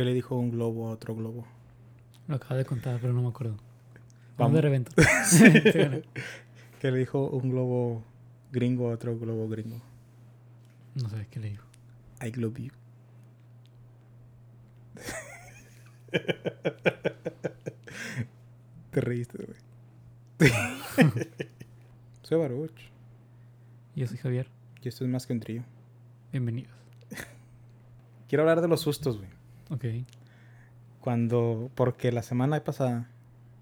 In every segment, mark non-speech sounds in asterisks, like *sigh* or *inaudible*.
¿Qué le dijo un globo a otro globo? Lo acabo de contar, pero no me acuerdo. Vamos. De revento. *laughs* ¿Qué le dijo un globo gringo a otro globo gringo? no sé qué le digo. I love you. *laughs* Te reíste, güey. *laughs* Soy Baruch. Yo soy Javier. Y esto es más que un trío. Bienvenidos. Quiero hablar de los sustos, güey. Ok. Cuando. Porque la semana pasada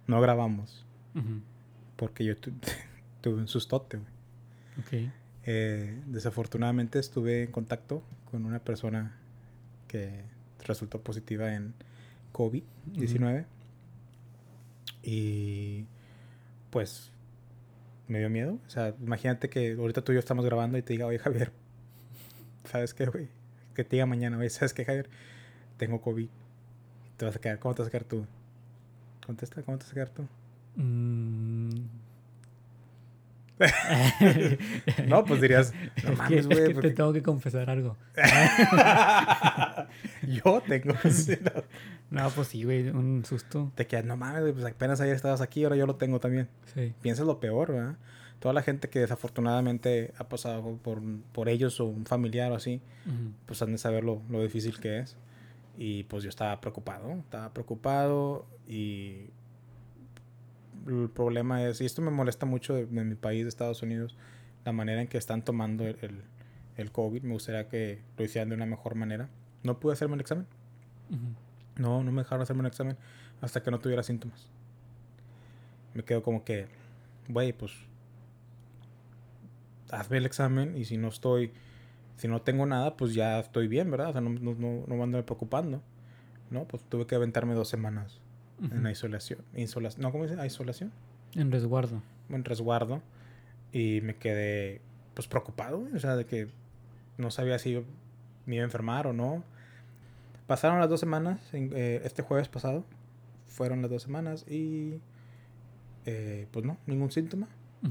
no grabamos. Porque yo tu- *laughs* tuve un sustote, güey. Ok. Eh, desafortunadamente estuve en contacto con una persona que resultó positiva en COVID-19. Y pues me dio miedo. O sea, imagínate que ahorita tú y yo estamos grabando y te diga, oye Javier, *laughs* ¿sabes qué, güey? Que te diga mañana, oye, ¿sabes qué, Javier? Tengo COVID. Te vas a quedar, ¿cómo te vas a quedar tú? Contesta, ¿cómo te vas a quedar tú? Mm. *laughs* No, pues dirías, *laughs* no Es que- mames, es güey. que porque- te tengo que confesar algo. *laughs* Yo tengo. no. Pues sí, güey, un susto. Te quedas, no mames, güey, pues apenas ayer estabas aquí, ahora yo lo tengo también. Sí. Piensas lo peor, ¿verdad? Toda la gente que desafortunadamente ha pasado por, por ellos o un familiar o así, pues han de saber lo, lo difícil que es. Y pues yo estaba preocupado, estaba preocupado y el problema es, y esto me molesta mucho de, de mi país, de Estados Unidos, la manera en que están tomando el, el, el COVID. Me gustaría que lo hicieran de una mejor manera. No pude hacerme el examen. No, no me dejaron hacerme un examen hasta que no tuviera síntomas. Me quedo como que, güey, pues hazme el examen y si no estoy, si no tengo nada, pues ya estoy bien, ¿verdad? O sea, no, no, no, no me ando preocupando. No, pues tuve que aventarme dos semanas en Ujú. isolación. Insolación, no, ¿cómo dice? Isolación. En resguardo. En resguardo. Y me quedé, pues preocupado, o sea, de que no sabía si me iba a enfermar o no. Pasaron las dos semanas, en- eh, este jueves pasado, fueron las dos semanas y eh, pues no, ningún síntoma.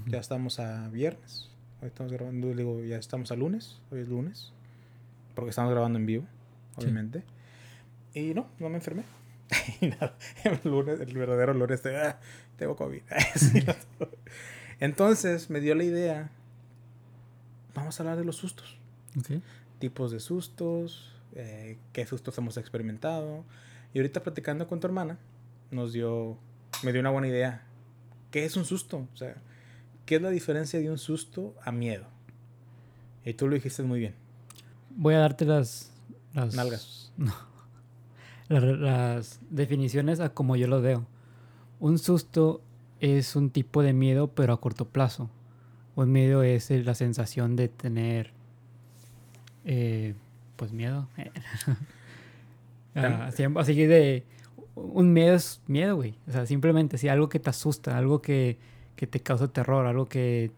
Ya estamos a viernes, hoy estamos grabando, digo, ya estamos a lunes, hoy es lunes, porque estamos grabando en vivo, Sí. obviamente. Y no, no me enfermé. *laughs* Y nada, el lunes, el verdadero lunes, de, "Ah, tengo COVID. *laughs* Sí. Entonces me dio la idea, vamos a hablar de los sustos Ok. tipos de sustos, eh, qué sustos hemos experimentado. Y ahorita platicando con tu hermana, nos dio, me dio una buena idea. ¿Qué es un susto? O sea, ¿qué es la diferencia de un susto a miedo? Y tú lo dijiste muy bien. Voy a darte las. las Nalgas. *laughs* No. Las, las definiciones a como yo lo veo. Un susto es un tipo de miedo, pero a corto plazo. Un miedo es la sensación de tener. eh, pues miedo. *laughs* Ah, así, así que de. Un miedo es miedo, güey. O sea, simplemente si algo que te asusta, algo que, que te causa terror, algo que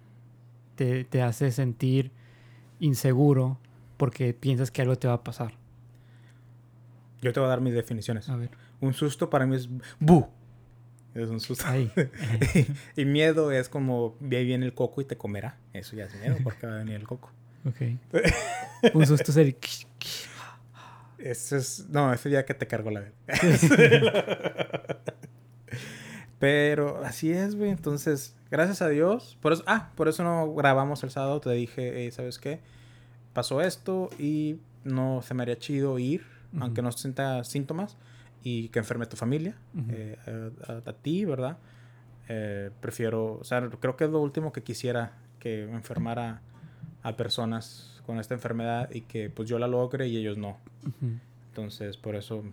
te, te hace sentir inseguro porque piensas que algo te va a pasar. Yo te voy a dar mis definiciones. A ver, Un susto para mí es bu. Es un susto. ahí. *laughs* y miedo es como ve viene el coco y te comerá. Eso ya es miedo porque va a venir el coco. ok. Un susto es *laughs* el... Es. No, ese día que te cargó la *laughs* verga. Pero así es, güey. Entonces, gracias a Dios. Por eso, ah, por eso no grabamos el sábado. Te dije, "Ey, ¿sabes qué? Pasó esto y no se me haría chido ir, aunque no sienta síntomas y que enferme tu familia, eh, a, ti, ¿verdad? Eh, prefiero, o sea, creo que es lo último que quisiera que enfermara a personas con esta enfermedad y que pues yo la logre y ellos no. Entonces, por eso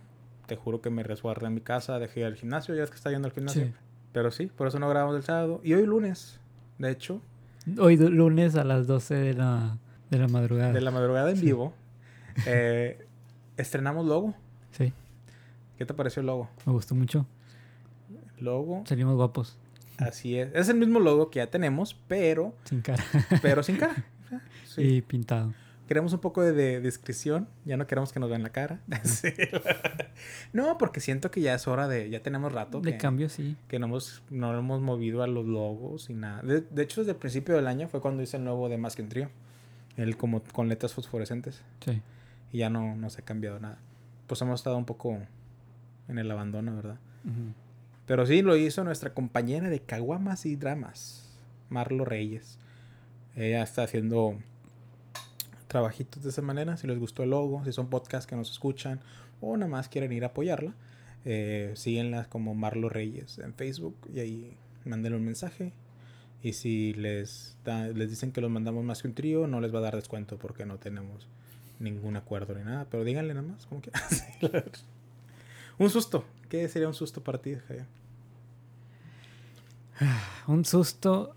te juro que me resguardé en mi casa, dejé el gimnasio, ya es que está yendo al gimnasio. Sí. Pero sí, por eso no grabamos el sábado. Y hoy lunes, de hecho, Hoy lunes a las 12 de la, de la madrugada. de la madrugada en Sí. vivo, *laughs* eh, estrenamos logo. Sí, ¿Qué te pareció el logo? me gustó mucho. Logo, Salimos guapos. así es. Es el mismo logo que ya tenemos, pero, Sin cara. pero sin cara. *laughs* Sí. Y pintado. Queremos un poco de, de discreción. Ya no queremos que nos vean la cara. *laughs* Sí. No, porque siento que ya es hora de. Ya tenemos rato. De que- cambio, sí. que no hemos, no hemos movido a los logos y nada. De, de hecho, desde el principio del año fue cuando hice el nuevo de Más que un Trío. El como con letras fosforescentes. Sí. Y ya no, no se ha cambiado nada. pues hemos estado un poco en el abandono, ¿verdad? Pero sí lo hizo nuestra compañera de Caguamas y Dramas, Marlo Reyes. Ella está haciendo trabajitos de esa manera. Si les gustó el logo, si son podcasts que nos escuchan o nada más quieren ir a apoyarla, eh, como Marlo Reyes en Facebook y ahí mándenle un mensaje. Y si les, les dicen que los mandamos más que un trío, no les va a dar descuento porque no tenemos ningún acuerdo ni nada. Pero díganle nada más, como *laughs* un susto. ¿Qué sería un susto para ti, Javier? Un susto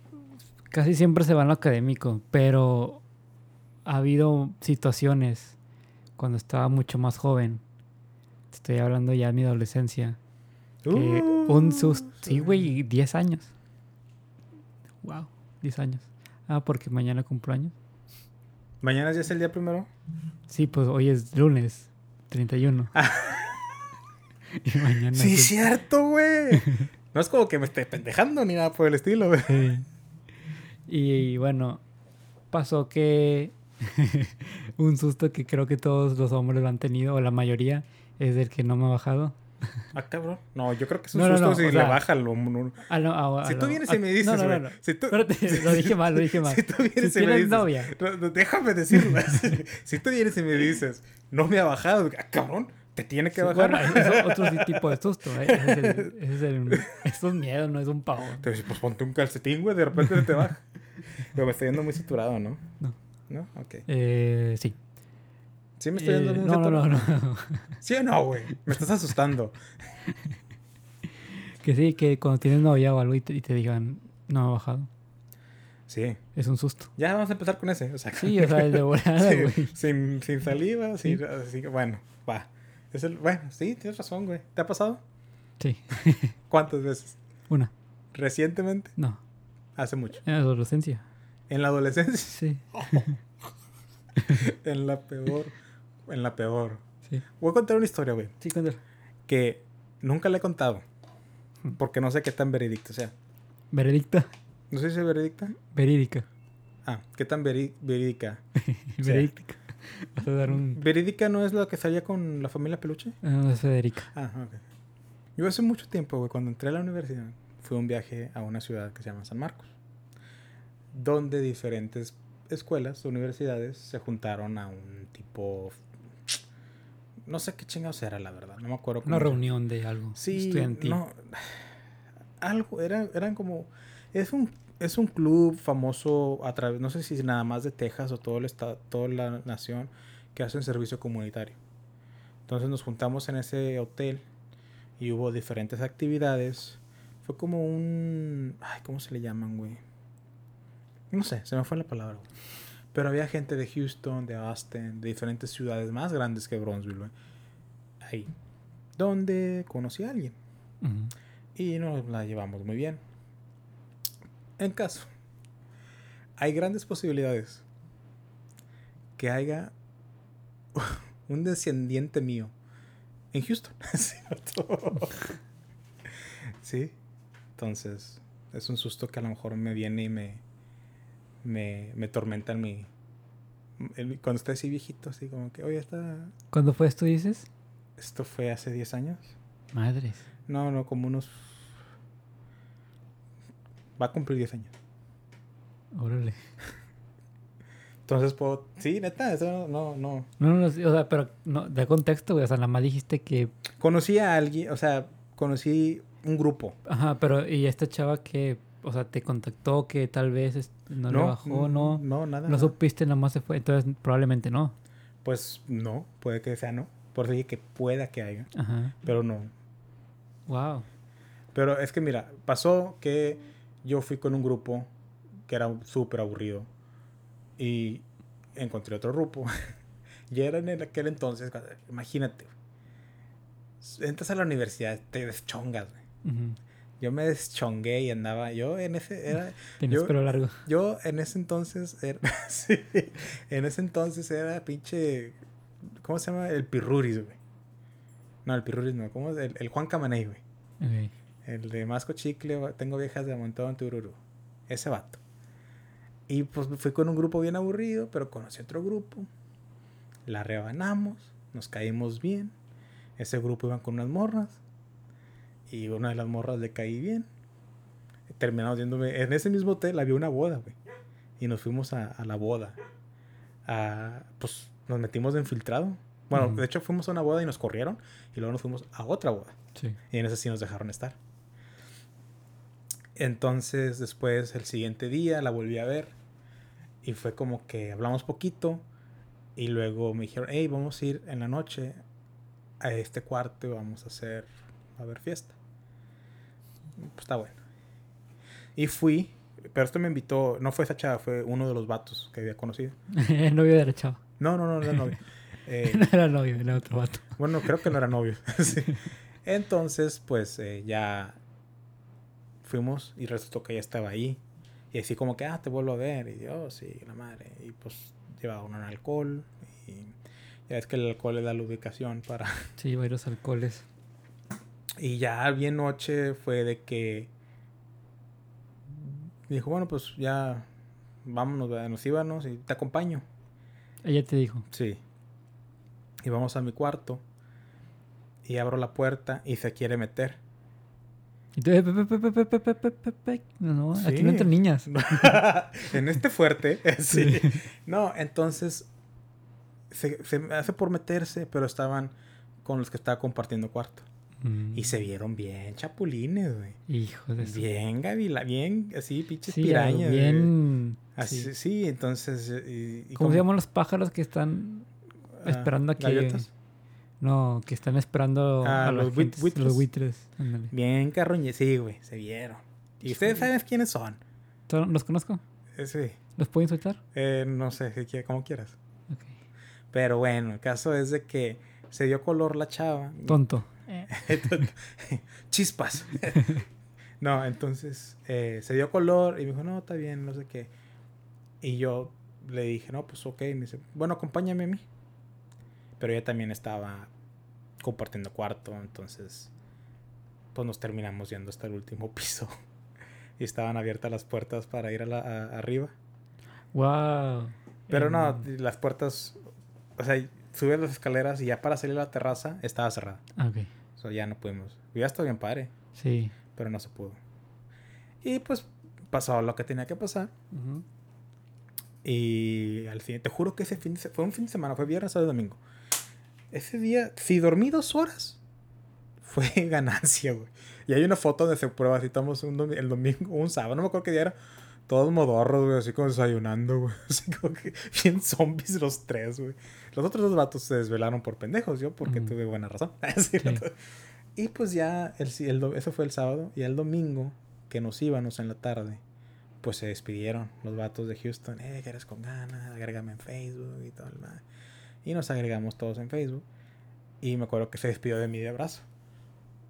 casi siempre se va en lo académico, pero ha habido situaciones cuando estaba mucho más joven. Estoy hablando ya de mi adolescencia. Que uh, un susto. Sí, güey, 10 años. Wow, 10 años. Ah, porque mañana cumplo años. ¿Mañana ya es el día primero? Sí, pues hoy es lunes, 31. Ah. *laughs* y mañana. Sí, es cierto, güey. no es como que me esté pendejando ni nada por el estilo, güey. Y bueno, pasó que *laughs* un susto que creo que todos los hombres lo han tenido, o la mayoría, es el que no me ha bajado. Ah, cabrón. No, yo creo que es un susto si le baja lo, ah, no, ah, si tú vienes y me dices, no, no, no, Si tú, *laughs* lo dije mal, lo dije mal. Si tú vienes y me dices, novia. déjame decirlo. *laughs* si tú vienes y me dices, no me ha bajado, ah, cabrón, te tiene que bajar. Bueno, es otro tipo de susto, ¿eh? Ese es, el, es, el, es un miedo, no es un pavo. Entonces, pues ponte un calcetín, güey, de repente te baja. Pero me estoy yendo muy saturado, ¿no? No. ¿No? Ok. Eh, sí. ¿Sí me estoy muy eh, no, saturado? No, no, no. *laughs* ¿Sí o no, güey? Me estás asustando. *laughs* que sí, que cuando tienes novia o algo y te, digan, no ha bajado. Sí. Es un susto. Ya vamos a empezar con ese. O sea, sí, o sea, el de volada, *laughs* güey. sin, sin saliva, sí. sin, así, bueno, va. Es el, bueno, sí, tienes razón, güey. ¿Te ha pasado? Sí. ¿Cuántas veces? Una. ¿Recientemente? No. Hace mucho. En la adolescencia. ¿En la adolescencia? Sí. *laughs* en la peor. En la peor. Sí. Voy a contar una historia, güey. Sí, cuéntala. Que nunca le he contado. Porque no sé qué tan veredicta sea. ¿Veredicta? ¿No sé si es veredicta? Verídica. Ah, ¿qué tan verídica? *laughs* verídica. Vas a dar un... ¿Verídica no es la que salía con la familia Peluche? No, es Federica. Ah, ok. Yo hace mucho tiempo, güey, cuando entré a la universidad, fue un viaje a una ciudad que se llama San Marcos, donde diferentes escuelas, universidades, se juntaron a un tipo... No sé qué chingados era, la verdad, no me acuerdo. Una reunión de algo sí, estudiantil. No, algo, era, eran como... Es un, es un club famoso a través, no sé si nada más de Texas o todo el estado, toda la nación, que hace un servicio comunitario. Entonces nos juntamos en ese hotel y hubo diferentes actividades fue como un... Ay, ¿cómo se le llaman, güey? No sé, se me fue la palabra, güey. Pero había gente de Houston, de Austin, de diferentes ciudades más grandes que Bronzeville, güey. Ahí. Donde conocí a alguien. Y nos la llevamos muy bien. En caso, hay grandes posibilidades que haya *laughs* un descendiente mío en Houston. *laughs* *laughs* ¿Sí? Entonces, es un susto que a lo mejor me viene y me, me, me tormenta en mi... cuando estoy así viejito, así como que, oye, está... ¿Cuándo fue esto, dices? Esto fue hace 10 años. Madres. No, no, como unos... Va a cumplir 10 años. Órale. Entonces puedo... Sí, neta, eso no, no. No, no, o sea, pero no, de contexto, güey. O sea, nada más dijiste que... Conocí a alguien, o sea, conocí un grupo. Ajá, pero ¿y esta chava que, o sea, te contactó que tal vez no, le bajó, no? No, nada. No supiste, nada más se fue, entonces probablemente no. Pues no, puede que sea no. Por eso dije que pueda que haya. Ajá. Pero no. Wow. Pero es que mira, pasó que yo fui con un grupo que era súper aburrido y encontré otro grupo. *laughs* y era en aquel entonces, imagínate, entras a la universidad, te deschongas, yo me deschongué y andaba, yo en ese, era... *laughs* Tienes pelo largo. Yo en ese entonces, era, *laughs* sí, en ese entonces era pinche, ¿cómo se llama? El Pirruris, güey. No, el Pirruris no, ¿cómo es? El, el Juan Camaney, güey. El de Masco Chicle, tengo viejas de montón en Tururu. Ese vato. Y pues fui con un grupo bien aburrido, pero conocí otro grupo. La rebanamos, nos caímos bien ese grupo iban con unas morras. Y una de las morras le caí bien. Terminamos yéndome. En ese mismo hotel había una boda, güey. Y nos fuimos a, a la boda. A, pues nos metimos de infiltrado. Bueno, de hecho fuimos a una boda y nos corrieron. Y luego nos fuimos a otra boda. Sí. Y en ese sí nos dejaron estar. Entonces, después, el siguiente día, la volví a ver. Y fue como que hablamos poquito. Y luego me dijeron, hey, vamos a ir en la noche a este cuarto y vamos a hacer, a ver fiesta. Pues está bueno. Y fui, pero esto me invitó, no fue esa chava, fue uno de los vatos que había conocido. El *laughs* novio de la chava. No, no, no, no era novio. *laughs* Eh, no era novio, era otro vato. bueno, creo que no era novio. *laughs* Sí. Entonces, pues eh, ya fuimos y resultó que ella estaba ahí. Y así como que, ah, te vuelvo a ver. Y yo, "Oh, sí, la madre. Y pues llevaba un alcohol. Y ya es que el alcohol le da la ubicación para... Sí, varios alcoholes. Y ya bien noche fue de que dijo, bueno, pues ya vámonos, nos íbamos y te acompaño. Ella te dijo. Sí. Y vamos a mi cuarto. Y abro la puerta y se quiere meter. Entonces, eh, no, no, aquí no entran niñas. *laughs* en este fuerte, *laughs* sí. sí. No, entonces se, se hace por meterse, pero estaban con los que estaba compartiendo cuarto. Mm. Y se vieron bien chapulines, güey. Hijo de Bien gavila, bien así, pinches Sí, pirañas. bien. Así, sí. sí. entonces. Y, y ¿Cómo se llaman los pájaros que están ah, esperando aquí? gaviotas. No, que están esperando Ah, a los los, buit- buitres. los buitres. ándale. Bien carroñe, sí, güey, se vieron. Y ustedes saben quiénes son. ¿Tú- ¿Los conozco? Eh, Sí, ¿Los puedo insultar? eh, no sé, como quieras. Pero bueno, el caso es de que se dio color la chava. Tonto. *laughs* Chispas. *laughs* no, entonces eh, se dio color y me dijo, no, está bien, no sé qué. Y yo le dije, no, pues ok. Me dice, bueno, acompáñame a mí. Pero ella también estaba compartiendo cuarto, entonces pues nos terminamos yendo hasta el último *laughs* piso. y estaban abiertas las puertas para ir a la, a- arriba. Wow. Pero no, las puertas, o sea, subes las escaleras y ya para salir a la terraza estaba cerrada. Ok. O sea, ya no pudimos. Ya estado bien padre, Sí. pero no se pudo. Y pues pasó lo que tenía que pasar. Ujú. Y al fin, te juro que ese fin de fue un fin de semana, fue viernes, sábado domingo. Ese día, si dormí dos horas, *laughs* fue ganancia, güey. Y hay una foto donde se prueba, así estamos un domi- el domingo, un sábado, no me acuerdo qué día era. Todos modorros, güey, así como desayunando, güey. *laughs* Así como que bien zombies los tres, güey. Los otros dos vatos se desvelaron por pendejos, yo porque tuve buena razón. *laughs* Sí. Y pues ya, el, el eso fue el sábado. Y el domingo, que nos íbamos en la tarde, pues se despidieron los vatos de Houston. Eh, que eres con ganas, agrégame en Facebook y todo el mal. Y nos agregamos todos en Facebook. Y me acuerdo que se despidió de mí de abrazo.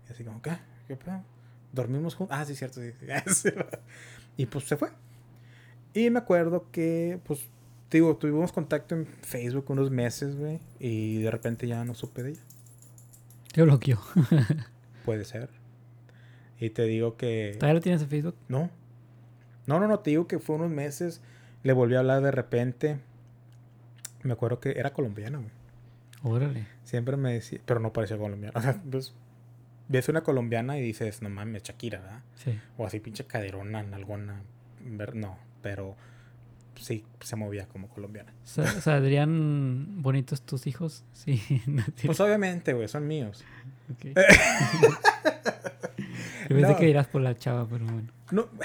Y así como, ¿qué? ¿Qué pedo? ¿Dormimos juntos? Ah, sí, cierto. Sí. sí. *laughs* y pues se fue. Y me acuerdo que, pues, digo, tuvimos contacto en Facebook unos meses, güey. Y de repente ya no supe de ella. Te bloqueó. *laughs* Puede ser. Y te digo que... ¿Todavía lo tienes en Facebook? No. No, no, no, te digo que fue unos meses. Le volví a hablar de repente. Me acuerdo que era colombiana, güey. Órale. Siempre me decía, pero no parecía colombiana. O sea, pues, ves una colombiana y dices, no mames, Shakira, ¿verdad? Sí. O así pinche caderona, nalgona. ver- No, pero sí, se movía como colombiana. Sa- ¿Saldrían bonitos tus hijos? *laughs* Sí. no Pues obviamente, güey, son míos. ok. *laughs* Yo pensé No. que irás por la chava, pero bueno. No. *sighs*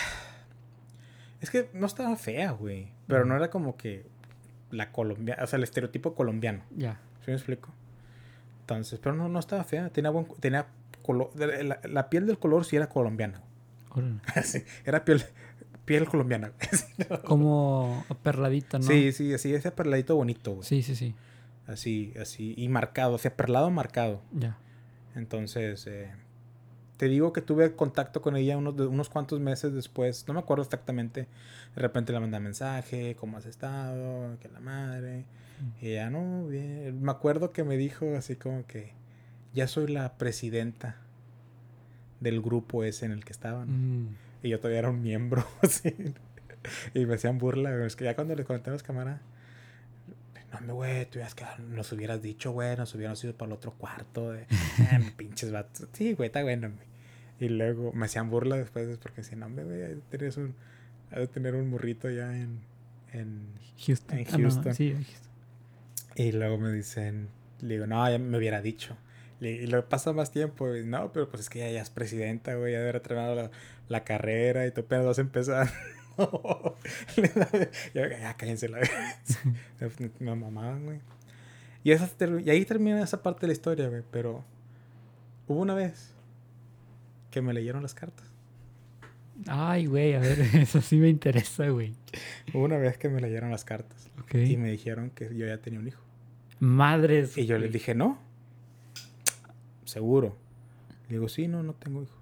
Es que no estaba fea, güey. Pero no era como que la colombiana, o sea, el estereotipo colombiano. Ya. ¿Sí me explico? Entonces, pero no, no estaba fea. Tenía buen, tenía color, la, la piel del color sí era colombiana. *laughs* Sí, era piel, piel colombiana. *laughs* Como perladita, ¿no? Sí, sí, así, ese perladito bonito, güey. Sí, sí, sí. Así, así, y marcado, o sea, perlado marcado. Ya. Entonces, eh, te digo que tuve contacto con ella unos, unos cuantos meses después. No me acuerdo exactamente. De repente le mandé mensaje, ¿cómo has estado? Que la madre. Y ella, no, bien. Me acuerdo que me dijo así como que ya soy la presidenta del grupo ese en el que estaban. Mm. Y yo todavía era un miembro, *laughs* así. Y me hacían burla. Es que ya cuando le conté a los camaradas, no, güey, tú hubieras quedado, nos hubieras dicho, güey, nos hubiéramos ido para el otro cuarto. De, *laughs* pinches vatos. Sí, güey, está bueno. Y luego me hacían burla después porque decían, no, güey, hay de tener un morrito ya en, en Houston. En Houston. sí, Houston. Y luego me dicen, le digo, no, ya me hubiera dicho. Y lo pasa más tiempo, y, no, pero pues es que ya, ya es presidenta, güey, ya haber entrenado la, la, carrera y tú apenas vas a empezar. *laughs* ya, cállense la *laughs* Me mamaban, güey. Y, esa, y ahí termina esa parte de la historia, güey, pero hubo una vez que me leyeron las cartas. Ay, güey, a ver, *laughs* eso sí me interesa, güey. Hubo una vez que me leyeron las cartas. Y me dijeron que yo ya tenía un hijo. Madres. Y yo les dije, no. Seguro. Le digo, sí, no, no tengo hijo.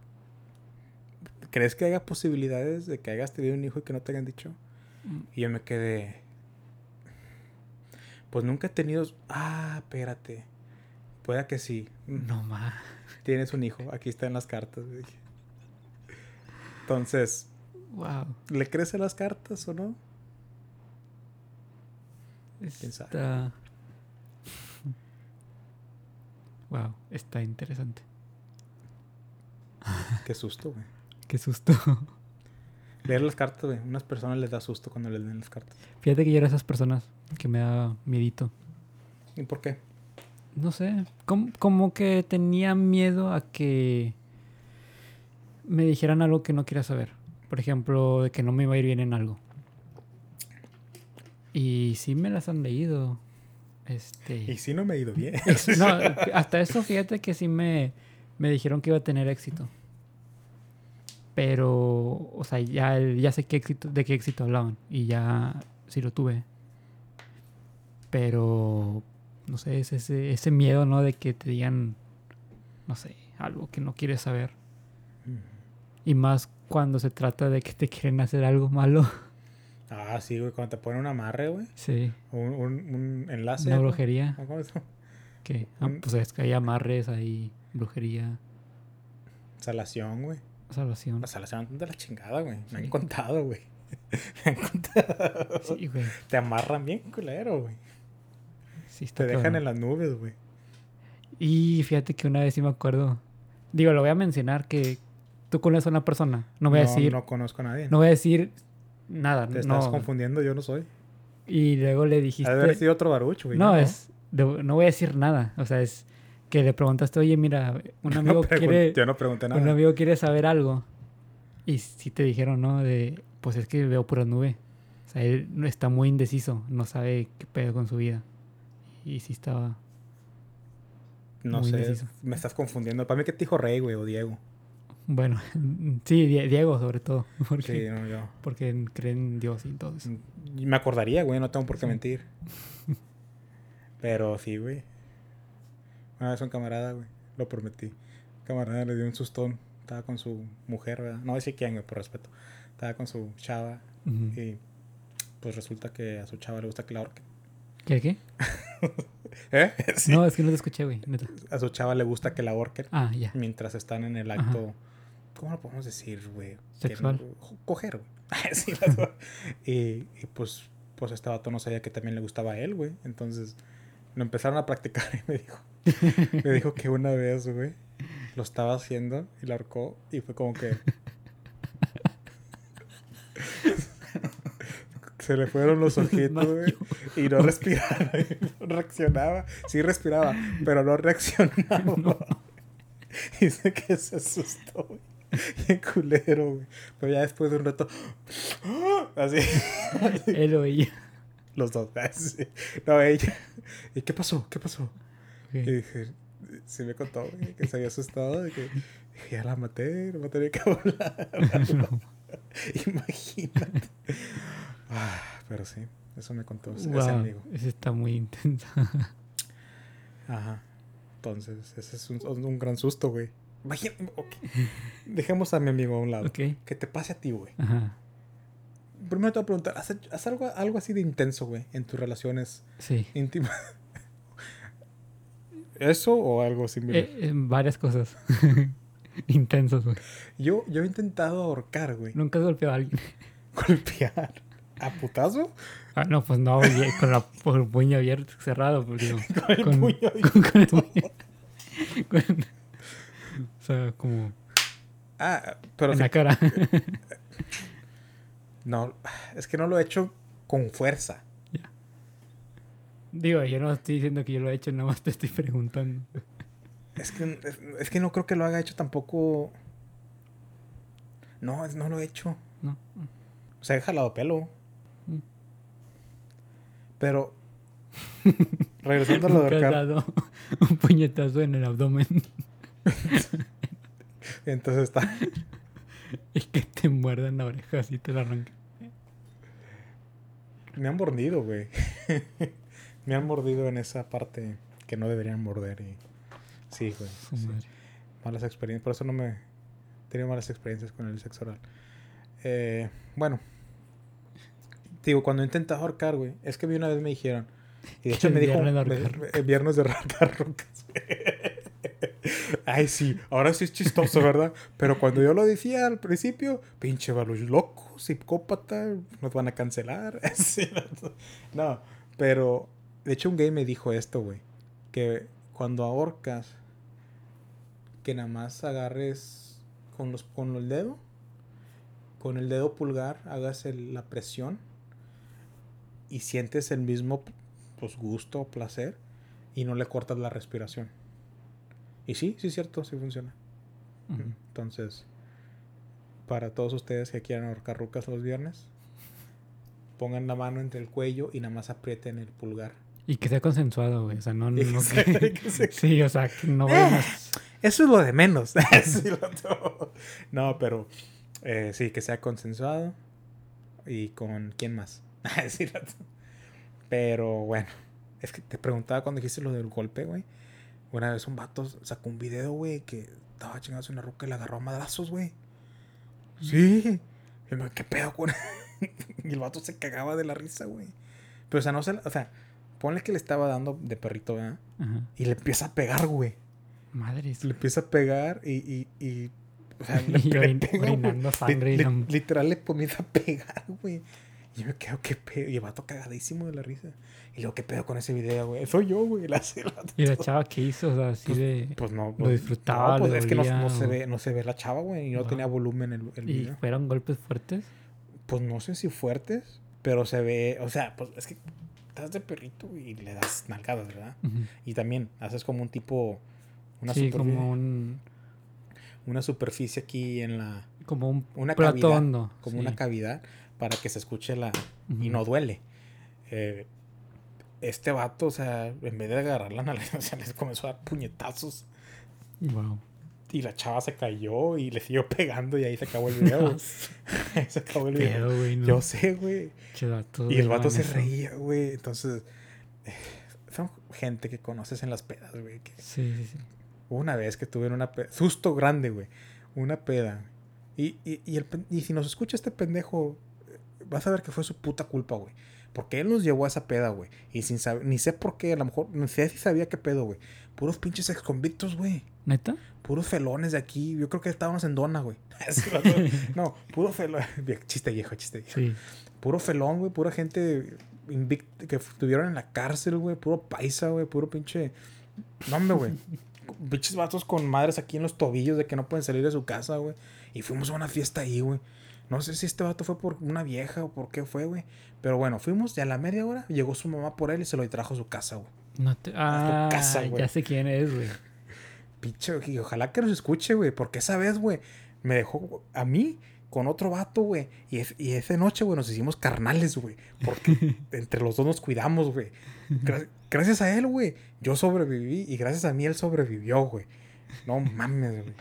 ¿Crees que haya posibilidades de que hayas tenido un hijo y que no te hayan dicho? Mm. Y yo me quedé. Pues nunca he tenido. Ah, espérate. Puede que sí. No más. Tienes un hijo. Aquí está en las cartas. Entonces. Wow. ¿Le crecen las cartas o no? Está... Wow, está interesante. Qué susto, güey. Qué susto. *laughs* Leer las cartas, güey. Unas personas les da susto cuando les leen las cartas. Fíjate que yo era esas personas que me da miedito. ¿Y por qué? No sé. Como, como que tenía miedo a que me dijeran algo que no quería saber. Por ejemplo, de que no me iba a ir bien en algo. Y sí me las han leído. Este... Y sí no me ha ido bien. *laughs* no, *laughs* hasta eso fíjate que sí me, me dijeron que iba a tener éxito. Pero, o sea, ya, ya sé qué éxito, de qué éxito hablaban. Y ya sí lo tuve. Pero, no sé, es ese, ese miedo, ¿no? De que te digan, no sé, algo que no quieres saber. Y más cuando se trata de que te quieren hacer algo malo. *laughs* Ah, sí, güey, cuando te ponen un amarre, güey. Sí. Un, un, enlace. Una brujería. ¿Cómo es ¿Qué? Ah, pues es que hay amarres, hay brujería. Salación, güey. Salvación. La salación de la chingada, güey. Me han contado, güey. *laughs* Me han contado. Sí, güey. Te amarran bien culero, güey. Sí, Te dejan en las nubes, güey. Y fíjate que una vez sí me acuerdo. Digo, lo voy a mencionar que tú conoces a una persona. No voy a decir. No conozco a nadie. No voy a decir nada. Te estás confundiendo, yo no soy. Y luego le dijiste. Ha de haber sido otro barucho, güey. No, es. no voy a decir nada. O sea, es que le preguntaste, oye, mira, un *laughs* amigo quiere... Yo no pregunté nada. Un amigo quiere saber algo. Y si te dijeron, ¿no? De, pues es que veo pura nube. O sea, él está muy indeciso, no sabe qué pedo con su vida. Y sí estaba... No sé, me estás confundiendo. Para mí que te dijo Rey, güey, o Diego. Bueno, *laughs* sí, Diego sobre todo. *laughs* Porque, sí, no, yo. Porque creen en Dios y todo eso. Mm, me acordaría, güey, no tengo por qué mentir. Pero sí, güey. Una vez un camarada, güey, lo prometí. camarada le dio un sustón. Estaba con su mujer, ¿verdad? No sé quién, güey, por respeto. Estaba con su chava y pues resulta que a su chava le gusta que la ahorquen. ¿Qué? ¿Qué? *laughs* ¿Eh? *laughs* No, es que no te escuché, güey. A su chava le gusta que la ahorquen. Ah, ya. Mientras están en el acto. ¿Cómo lo podemos decir, güey? Sexual. coger, güey. *laughs* sí, y, y pues, pues este vato no sabía que también le gustaba a él, güey. Entonces lo empezaron a practicar y me dijo, *laughs* me dijo que una vez, güey, lo estaba haciendo y lo ahorcó y fue como que... *laughs* Se le fueron los ojitos, güey. Y no respiraba. *laughs* No reaccionaba. Sí respiraba, pero no reaccionaba. Y Dice que se asustó, güey. Y culero, güey. Pero ya después de un rato. *gasps* Así. Él o ella. Los dos. No, ella. ¿Y qué pasó? ¿Qué pasó? Y dije, sí me contó que se había asustado. De que, dije, ya la maté, no va a tener que *laughs* hablar. *laughs* Imagínate. Ah, pero sí, eso me contó ese amigo. Ese está muy intenso. *laughs* Ajá. Entonces, ese es un, un gran susto, güey. Dejemos a mi amigo a un lado. Que te pase a ti, güey. Ajá primero te voy a preguntar, ¿has, algo, algo así de intenso, güey, en tus relaciones sí. íntimas? ¿Eso o algo similar? Eh, varias cosas. *laughs* Intensos, güey. Yo, yo he intentado ahorcar, güey. Nunca he golpeado a alguien. *laughs* Golpear. ¿A putazo? Ah, no, pues no, con la el puño abierto, cerrado, digo. *laughs* Con el con- puño con- con el puño- con- o sea, como Ah, pero en la cara. no, es que no lo he hecho con fuerza. Digo, yo no estoy diciendo que yo lo he hecho, nada más te estoy preguntando. Es que, es, es que no creo que lo haya hecho tampoco. No, es- no lo he hecho. ¿no? O sea, he jalado pelo. Mm. Pero. *laughs* regresando a lo de dado un puñetazo en el abdomen *laughs* Entonces está. *laughs* y que te muerdan la oreja así te la arrancan. Me han mordido, güey. Me han mordido en esa parte que no deberían morder. Y... Sí, güey. Sí. Malas experiencias. Por eso no me. He tenido malas experiencias con el sexo oral. Eh, bueno. Digo, cuando intentas ahorcar, güey. Es que a mí una vez me dijeron. Y de hecho *laughs* me dijo. de viernes de ahorcar rucas. *laughs* Ay, sí. Ahora sí es chistoso, ¿verdad? Pero cuando yo lo decía al principio, pinche valos loco, psicópata, nos van a cancelar. *laughs* No, pero de hecho un gay me dijo esto, güey. Que cuando ahorcas, que nada más agarres con, los, con el dedo, con el dedo pulgar, hagas el- la presión y sientes el mismo pues, gusto o placer y no le cortas la respiración. Y sí, sí es cierto, sí funciona. Entonces, para todos ustedes que quieran ahorcar rucas los viernes, pongan la mano entre el cuello y nada más aprieten el pulgar. Y que sea consensuado, güey. O sea, no, *laughs* no Sí, que... que se- *laughs* Sí, o sea, que no vayan a... Eso es lo de menos. *laughs* Sí, lo no, pero eh, sí, que sea consensuado. ¿Y con quién más? Sí, lo pero bueno, es que te preguntaba cuando dijiste lo del golpe, güey. Una vez un vato sacó un video, güey, que estaba chingándose una ruca y le agarró a madrazos, güey. Sí. Y me, ¿Qué pedo con Y el vato se cagaba de la risa, güey. Pero, o sea, no se... O sea, ponle que le estaba dando de perrito, ¿verdad? Ajá. Y le empieza a pegar, güey. Madre. Le empieza a pegar y... y, y o sea, *laughs* le, Y le pega, orinando sangre y li- la- literal le comienza a pegar, güey. Y yo me quedo, ¿qué pedo? Y el vato cagadísimo de la risa. Y luego, ¿qué pedo con ese video, güey? Soy yo, güey. *laughs* La, la- ¿Y la chava qué hizo? O sea, así de... Pues no. ¿Lo pues, disfrutaba, no, pues le es que no, no se o- ve, no se ve la chava, güey. Y no Wow. tenía volumen el, el ¿Y video. fueron golpes fuertes? Pues no sé si fuertes, pero se ve... O sea, pues es que estás de perrito y le das nalgadas, ¿verdad? Y también haces como un tipo... Una Sí, superficie, como un... una superficie aquí en la... Como un Una plato cavidad, hondo. como sí. una cavidad para que se escuche la y no duele. Eh, este vato, o sea, en vez de agarrar la nalga, *laughs* o sea, les comenzó a dar puñetazos Wow. Y la chava se cayó y le siguió pegando y ahí se acabó el video. Ahí *laughs* *laughs* se acabó el video. Pedo. No. Yo sé, güey. Y el no vato se reía, güey. Entonces, *sighs* son gente que conoces en las pedas, güey. que- Sí, sí, sí. Una vez que tuve una peda, susto grande, güey. Una peda. Y, y, y, el, y si nos escucha este pendejo, vas a ver que fue su puta culpa, güey. Porque él nos llevó a esa peda, güey. Y sin saber, ni sé por qué, a lo mejor, ni sé si sabía qué pedo, güey. Puros pinches ex convictos, güey. ¿Neta? Puros felones de aquí. Yo creo que estábamos en Dona, güey. *laughs* *laughs* No, puro felón. Chiste viejo, chiste viejo. Sí. Puro felón, güey. Pura gente invicta que estuvieron en la cárcel, güey. Puro paisa, güey. Puro pinche. No, hombre, güey. *laughs* Pinches vatos con madres aquí en los tobillos de que no pueden salir de su casa, güey. Y fuimos a una fiesta ahí, güey. No sé si este vato fue por una vieja o por qué fue, güey. Pero bueno, fuimos y a la media hora llegó su mamá por él y se lo trajo a su casa, güey. No te... Ah, casa, güey. ya sé quién es, güey. Pinche, y ojalá que nos escuche, güey. Porque esa vez, güey, me dejó a mí con otro vato, güey. Y, es- y esa noche, güey, nos hicimos carnales, güey. Porque *laughs* entre los dos nos cuidamos, güey. Gra- gracias a él, güey, yo sobreviví. Y gracias a mí él sobrevivió, güey. No mames, güey.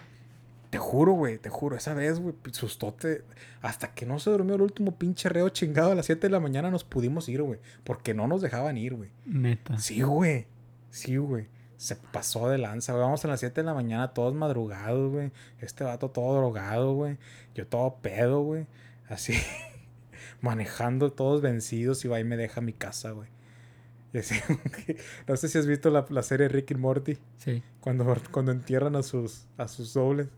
Te juro, güey, te juro. Esa vez, güey, sustote. Hasta que no se durmió el último pinche reo chingado a las 7 de la mañana nos pudimos ir, güey. Porque no nos dejaban ir, güey. Neta. Sí, güey. Sí, güey. Se pasó de lanza, güey. Vamos a las 7 de la mañana, todos madrugados, güey. Este vato todo drogado, güey. Yo todo pedo, güey. Así. *laughs* Manejando todos vencidos y va y me deja mi casa, güey. Y así, *laughs* no sé si has visto la, la serie Rick y Morty. Sí. Cuando, cuando entierran a sus, a sus dobles.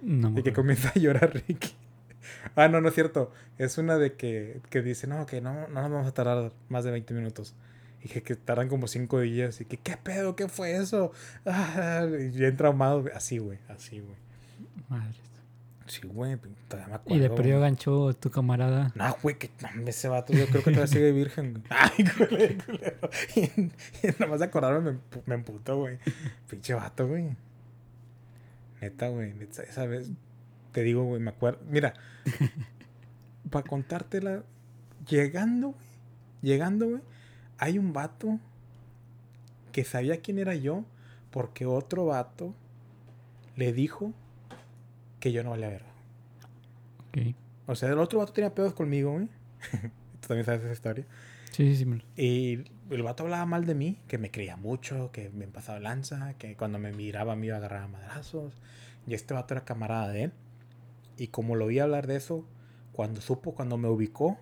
No Y que comienza a llorar Ricky. *laughs* ah, no, no es cierto. Es una de que, que dice, no, que no, no nos vamos a tardar más de 20 minutos. Y que, que tardan como 5 días. Y que, ¿qué pedo? ¿Qué fue eso? Ah, *laughs* y bien traumado. Así, güey. Así, güey. Madre. Sí, güey. Todavía me Y acuerdo. de güey. periodo gancho tu camarada. No, güey, que ese vato, yo creo que todavía sigue virgen. *laughs* Ay, culero, culero. *laughs* Y, y nada más de acordarme me, me güey. Pinche vato, güey. Neta, güey. neta, Esa vez, te digo, güey, me acuerdo. Mira, para contártela, llegando, güey, llegando, güey, hay un vato que sabía quién era yo porque otro vato le dijo que yo no valía verga. Ok. O sea, el otro vato tenía pedos conmigo, güey. *laughs* Tú también sabes esa historia. Sí, sí, sí. Y el vato hablaba mal de mí, que me creía mucho, que me pasaba lanza, que cuando me miraba me iba a agarrar a madrazos. Y este vato era camarada de él. Y como lo vi hablar de eso, cuando supo, cuando me ubicó,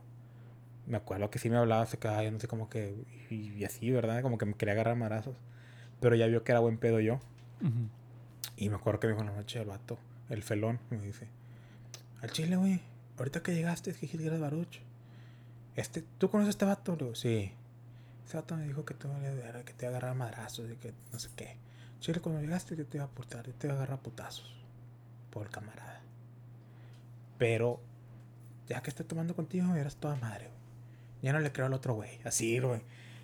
me acuerdo que sí me hablaba, se quedaba, yo no sé, como que, y, y así, ¿verdad? Como que me quería agarrar a madrazos. Pero ya vio que era buen pedo yo. Y me acuerdo que me dijo en la noche el vato, el felón, me dice, al chile, güey, ahorita que llegaste es que eras Baruch. Este, ¿tú conoces a este vato? Digo, sí. Ese vato me dijo que verga, que te iba a agarrar madrazos y que no sé qué. Chile, cuando llegaste que te iba a aportar, te iba a agarrar putazos. Por camarada. Pero, ya que estoy tomando contigo, eras toda madre, güey. Ya no le creo al otro güey. Así, güey.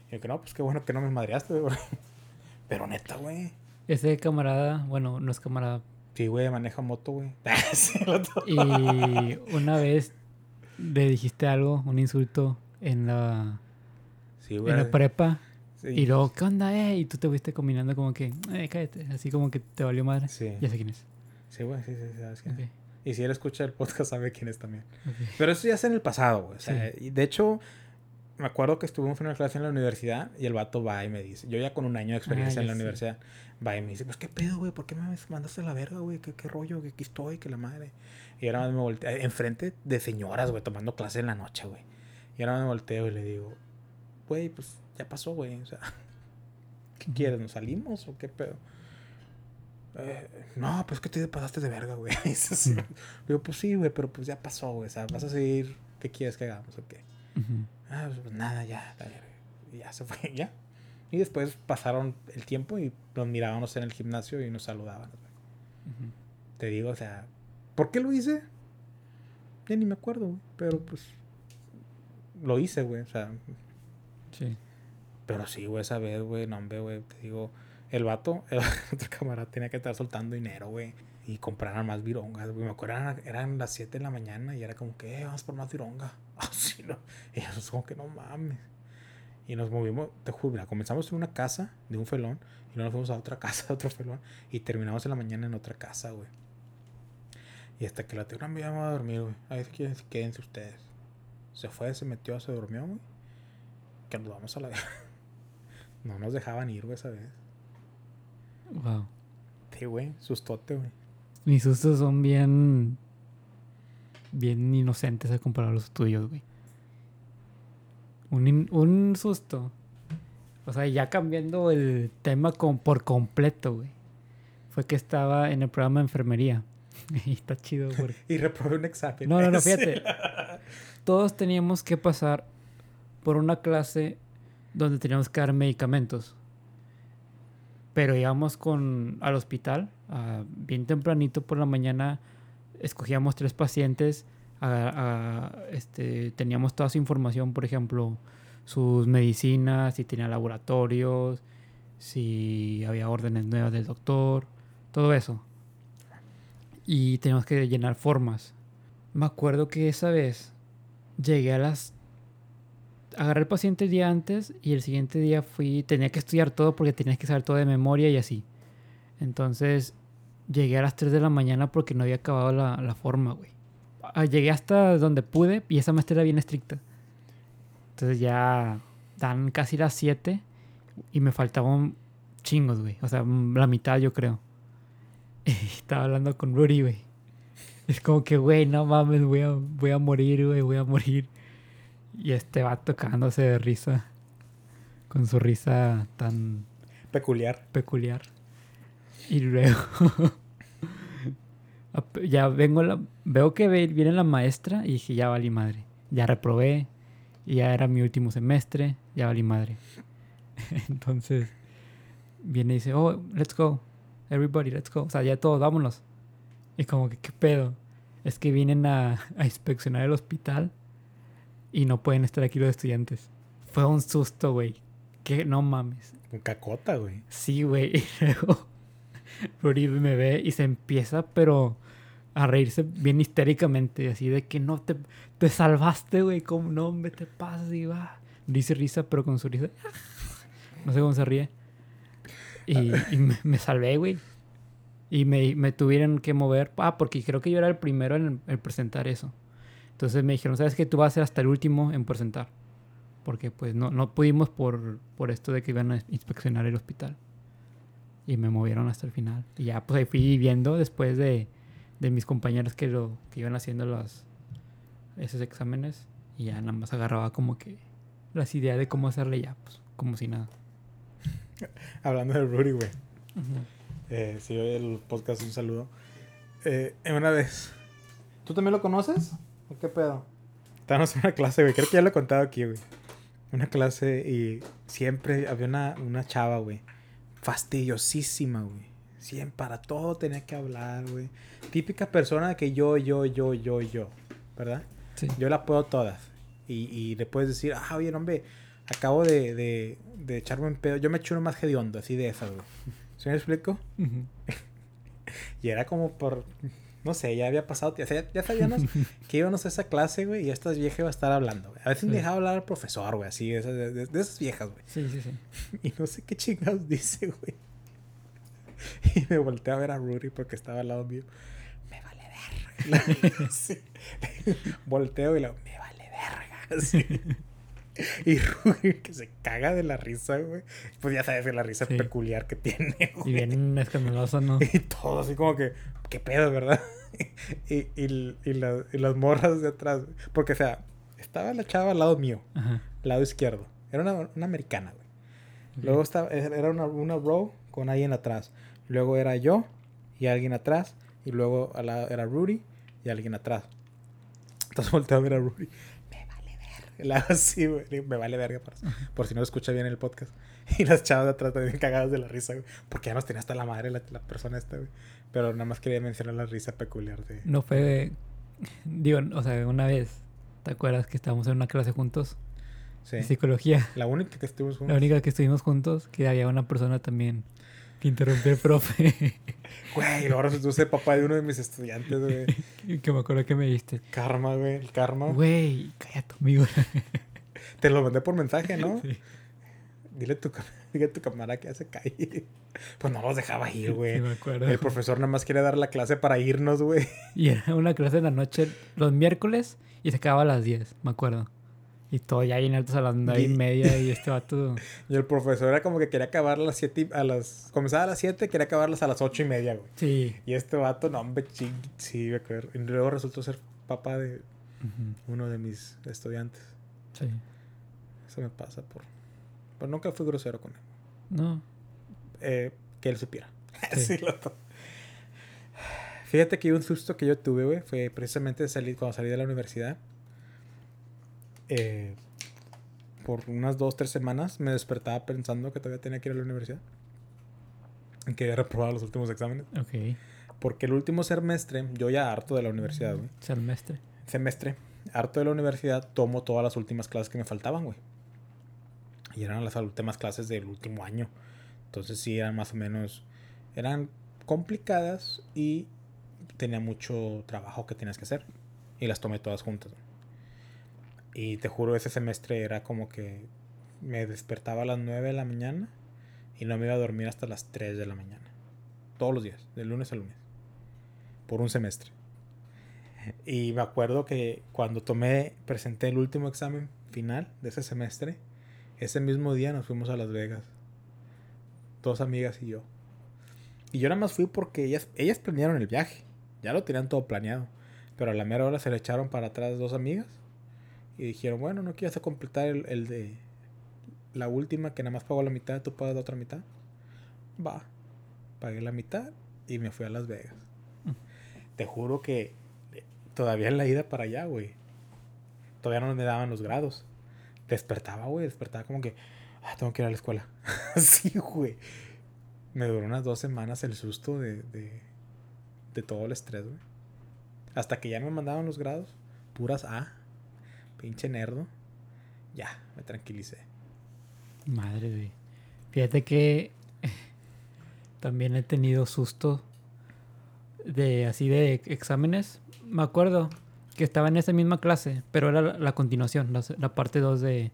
Y yo que no, pues qué bueno que no me madreaste, güey. *laughs* Pero neta, güey. Ese camarada, bueno, no es camarada. Sí, güey, maneja moto, güey. *laughs* Sí. Y una vez le dijiste algo, un insulto en la, Sí, en güey. la prepa. Sí. Y luego, ¿qué onda, eh? Y tú te fuiste combinando como que, eh, cállate. Así como que te valió madre. Sí. Ya sé quién es. Sí, güey, sí, sí, sí, sabes quién es. Y si él escucha el podcast, sabe quién es también. Pero eso ya es en el pasado, güey. O sea, y de hecho, me acuerdo que estuvimos en una clase en la universidad y el vato va y me dice, yo ya con un año de experiencia en la universidad, va y me dice, pues qué pedo, güey, ¿por qué me mandaste a la verga, güey? ¿Qué, qué rollo? Que aquí estoy, que la madre. Y ahora me volteo, enfrente de señoras, güey, tomando clase en la noche, güey. Y ahora me volteo y le digo, güey, pues ya pasó, güey. O sea, *laughs* ¿qué quieres? ¿Nos salimos o qué pedo? "Eh, no, pues que te pasaste de verga, güey. *laughs* Digo, pues sí, güey, pero pues ya pasó, güey. O sea, vas a seguir. ¿Qué quieres que hagamos o qué? Ah, pues, nada, ya, ya se fue, *laughs* ya. Y después pasaron el tiempo y nos mirábamos en el gimnasio y nos saludaban. Ujú. Te digo, o sea, ¿por qué lo hice? Ya ni me acuerdo, güey. Pero pues. Lo hice, güey. O sea, Sí. pero sí, güey, esa vez, güey, no, hombre, güey, te digo, el vato, *laughs* el otro camarada tenía que estar soltando dinero, güey, y compraran más virongas, güey. Me acuerdo, eran, eran las 7 de la mañana y era como que, eh, vamos por más vironga. *laughs* Así, ¿no? Y eso es como que no mames. Y nos movimos, te juro, mira, comenzamos en una casa de un felón y luego nos fuimos a otra *laughs* casa de otro felón y terminamos en la mañana en otra casa, güey. Y hasta que la tía me llamó a dormir, güey. Ahí quieren, quédense ustedes. Se fue, se metió, se durmió, güey. Que nos vamos a la *laughs* No nos dejaban ir, güey, esa vez. Wow. Sí, güey, sustote, güey. Mis sustos son bien. bien inocentes a comparar a los tuyos, güey. Un, in- un susto. O sea, ya cambiando el tema con, por completo, güey. Fue que estaba en el programa de enfermería. *laughs* y está chido, porque. *laughs* Y reprobé un examen. No, no, no, *laughs* fíjate. Todos teníamos que pasar por una clase donde teníamos que dar medicamentos. Pero íbamos con, al hospital, bien tempranito por la mañana, escogíamos tres pacientes, este, teníamos toda su información, por ejemplo, sus medicinas, si tenía laboratorios, si había órdenes nuevas del doctor, todo eso. Y teníamos que llenar formas. Me acuerdo que esa vez llegué a las... Agarré el paciente el día antes y el siguiente día fui... Tenía que estudiar todo porque tenías que saber todo de memoria y así. Entonces llegué a las 3 de la mañana porque no había acabado la, la forma, güey. Ah, Llegué hasta donde pude y esa maestra era bien estricta. Entonces ya dan casi las 7 y me faltaban chingos, güey. O sea, mm, la mitad yo creo. *laughs* Estaba hablando con Rudy, güey. Es como que, güey, no mames, voy a, voy a morir, güey, voy a morir. Y este va tocándose de risa. Con su risa tan Peculiar. peculiar. Y luego *laughs* ya vengo, la, veo que viene la maestra y dije, ya valí madre. Ya reprobé y ya era mi último semestre, ya valí madre. *laughs* Entonces, viene y dice, oh, let's go. Everybody, let's go. O sea, ya todos, vámonos. Y como que, ¿qué pedo? Es que vienen a, a inspeccionar el hospital y no pueden estar aquí los estudiantes. Fue un susto, güey. Que no mames. Con cacota, güey. Sí, güey. *laughs* Y luego Rudy me ve y se empieza, pero a reírse bien histéricamente, así de que no te, te salvaste, güey. Como no, hombre, te pasas y va. Dice risa, pero con su risa. *laughs* No sé cómo se ríe. Y, y me, me salvé, güey. Y me, me tuvieron que mover. Ah, porque creo que yo era el primero en, en presentar eso. Entonces me dijeron, ¿sabes qué? Tú vas a ser hasta el último en presentar. Porque pues no, no pudimos por, por esto de que iban a inspeccionar el hospital. Y me movieron hasta el final. Y ya pues ahí fui viendo después de, de mis compañeros que, lo, que iban haciendo los, esos exámenes. Y ya nada más agarraba como que las ideas de cómo hacerle ya, pues como si nada. *laughs* Hablando de Rudy, güey. Eh, si oye el podcast, un saludo. Eh, en una vez. ¿Tú también lo conoces? ¿O qué pedo? Estábamos en una clase, güey. Creo que ya lo he contado aquí, güey. Una clase y siempre había una, una chava, güey. Fastidiosísima, güey. Siempre para todo tenía que hablar, güey. Típica persona que yo, yo, yo, yo, yo. ¿Verdad? Sí. Yo la puedo todas. Y, y le puedes decir, ah, oye, hombre, acabo de, de, de echarme un pedo. Yo me eché uno más hediondo, así de esas, güey. *laughs* ¿Sí me explico? Ujú. *laughs* Y era como por, no sé, ya había pasado, ya, ya sabíamos *laughs* que íbamos a esa clase, güey, y esta vieja iba a estar hablando, güey. A veces Sí. me dejaba hablar al profesor, güey, así, de esas, de, de- de esas viejas, güey. Sí, sí, sí. *laughs* Y no sé qué chingados dice, güey. *laughs* Y me volteé a ver a Rudy porque estaba al lado mío. Me vale verga. Sí. Volteo y le digo, me vale verga. Sí. Y *laughs* Rudy que se caga de la risa, güey. Pues ya sabes que la risa Sí. peculiar que tiene, Y güey. bien escandaloso, ¿no? *laughs* Y todo así como que, ¿qué pedo, verdad? *laughs* y, y, y, la- y las morras de atrás. Porque, o sea, estaba la chava al lado mío, Ajá. lado izquierdo. Era una, una americana, güey. Luego estaba, era una, una row con alguien atrás. Luego era yo y alguien atrás. Y luego era Rudy y alguien atrás. Entonces volteo a ver a Rudy. *laughs* Le hago así, güey. Me vale verga por, por si no escucha bien el podcast. *laughs* Y las chavas de atrás también cagadas de la risa, güey. Porque ya nos tenía hasta la madre la, la persona esta, güey. Pero nada más quería mencionar la risa peculiar de... No fue. Digo, o sea, una vez. ¿Te acuerdas que estábamos en una clase juntos? Sí. De psicología. La única que estuvimos La juntos. única que estuvimos juntos, que había una persona también que interrumpió al profe. *laughs* Güey, luego resultó ser papá de uno de mis estudiantes, güey. Que me acuerdo que me diste. Karma, güey. El karma. Güey, cállate, amigo. Te lo mandé por mensaje, ¿no? Sí, Dile a tu, *laughs* dile a tu cámara que hace calle. Pues no los dejaba ir, güey. sí me acuerdo. El profesor nada más quiere dar la clase para irnos, güey. Y era una clase en la noche los miércoles y se acababa a las 10, me acuerdo. Y todo ya bien altos a las 9 y media y este vato. *laughs* Y el profesor era como que quería acabar a las 7 a las... Comenzaba a las 7, quería acabarlas a las 8 y media, güey. Sí. Y este vato, no, hombre, ching, sí, me acuerdo. Y luego resultó ser papá de uno de mis estudiantes. Sí. Eso me pasa por... Pero nunca fui grosero con él. No. Eh, que él supiera. *laughs* Sí. Sí, lo Fíjate que un susto que yo tuve, güey, fue precisamente salir, cuando salí de la universidad. Eh, por unas dos, tres semanas me despertaba pensando que todavía tenía que ir a la universidad. Y que había reprobado los últimos exámenes. Ok. Porque el último semestre, yo ya harto de la universidad, güey. Semestre. Semestre, harto de la universidad, tomo todas las últimas clases que me faltaban, güey. Y eran las últimas clases del último año. Entonces sí, eran más o menos... Eran complicadas y tenía mucho trabajo que tenías que hacer. Y las tomé todas juntas. güey. Y te juro, ese semestre era como que me despertaba a las 9 de la mañana y no me iba a dormir hasta las 3 de la mañana. Todos los días, de lunes a lunes. Por un semestre. Y me acuerdo que cuando tomé, presenté el último examen final de ese semestre, ese mismo día nos fuimos a Las Vegas. Dos amigas y yo. Y yo nada más fui porque ellas, ellas planearon el viaje. Ya lo tenían todo planeado. Pero a la mera hora se le echaron para atrás dos amigas. Y dijeron, bueno, ¿no quieres completar el, el de la última que nada más pagó la mitad, tú pagas la otra mitad? Va. Pagué la mitad y me fui a Las Vegas. te juro que todavía en la ida para allá, güey. Todavía no me daban los grados. Despertaba, güey, despertaba como que, ah, tengo que ir a la escuela. *laughs* sí, güey. Me duró unas dos semanas el susto de, de, de todo el estrés, güey. Hasta que ya me mandaban los grados, puras A, pinche nerdo. Ya, me tranquilicé. Madre, güey. Fíjate que *laughs* también he tenido susto de así de exámenes. Me acuerdo que estaba en esa misma clase, pero era la, la continuación, la, la parte 2 de...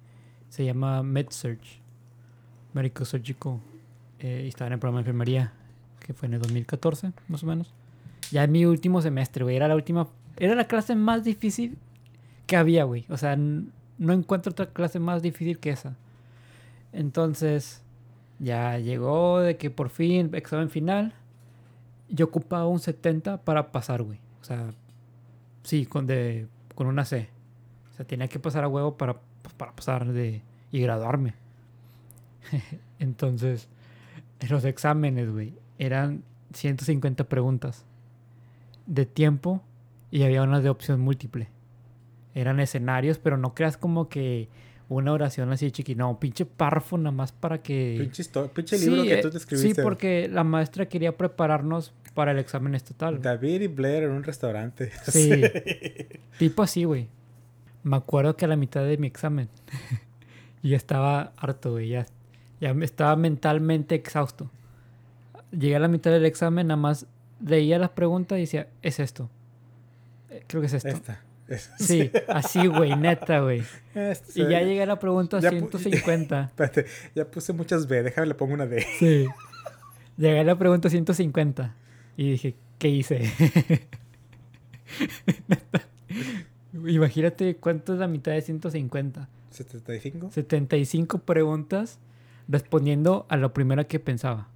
Se llama MedSurge, Médico Surgical. Eh, y estaba en el programa de enfermería, que fue en el 2014, más o menos. Ya en mi último semestre, güey. Era la última... Era la clase más difícil que había, güey. O sea, no encuentro otra clase más difícil que esa. Entonces, ya llegó de que por fin, examen final. Yo ocupaba un 70 para pasar, güey. O sea, sí, con, de, con una C. O sea, tenía que pasar a huevo para, pues, para pasar de, y graduarme. *laughs* Entonces, en los exámenes, güey, eran 150 preguntas de tiempo y había unas de opción múltiple. Eran escenarios, pero no creas como que una oración así chiqui. No, pinche párrafo nada más para que... Pinche, pinche libro Sí, que eh, tú te escribiste. Sí, porque la maestra quería prepararnos para el examen estatal. David y Blair en un restaurante. *laughs* Sí. Tipo así, güey. Me acuerdo que a la mitad de mi examen *laughs* y ya estaba harto, güey. Ya, ya estaba mentalmente exhausto. Llegué a la mitad del examen, nada más leía las preguntas y decía, es esto. Eh, Creo que es esto. Esta. *laughs* Sí, así, güey, neta, güey. Este Y ya llegué a la pregunta Ya pu- 150. *laughs* Espérate, ya puse muchas B, déjame le pongo una D. Sí. Llegué a la pregunta 150 y dije, ¿qué hice? *laughs* Imagínate cuánto es la mitad de 150. 75. 75 preguntas respondiendo a lo primero que pensaba.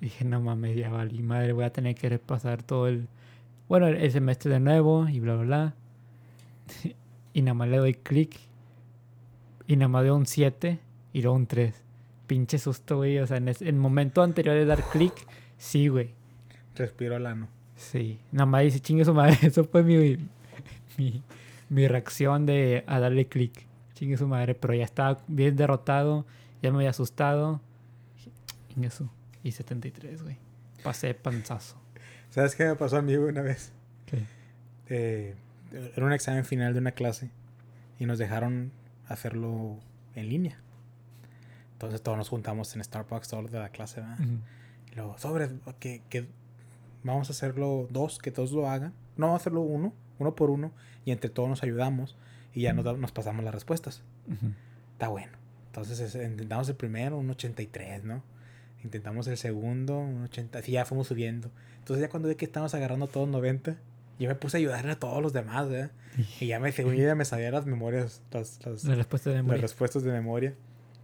Dije, no mames, ya valí madre, voy a tener que repasar todo el, bueno, el semestre de nuevo y bla, bla, bla. *laughs* Y nada más le doy clic y nada más veo un 7 y luego un 3. Pinche susto, güey. O sea, en el momento anterior de dar clic, sí, güey. Respiro al ano. Sí. Nada más dice, chingue su madre. *laughs* Eso fue mi, mi, mi reacción de a darle clic. Chingue su madre. Pero ya estaba bien derrotado. Ya me había asustado. Su. Y 73, güey. Pasé panzazo. ¿Sabes qué me pasó a mí una vez? ¿Qué? Eh, era un examen final de una clase y nos dejaron hacerlo en línea. Entonces todos nos juntamos en Starbucks, todos de la clase. ¿verdad? Ujú. Y luego, sobre, que, que vamos a hacerlo dos, que todos lo hagan. No, vamos a hacerlo uno, uno por uno, y entre todos nos ayudamos y ya nos, da- nos pasamos las respuestas. Ujú. Está bueno. Entonces es- intentamos el primero, un 83, ¿no? Intentamos el segundo, un 80, así ya fuimos subiendo. Entonces ya cuando vi que estábamos agarrando todos 90, yo me puse a ayudarle a todos los demás, ¿verdad? Y ya me, según ya me sabía las memorias, las, las, de las respuestas de memoria.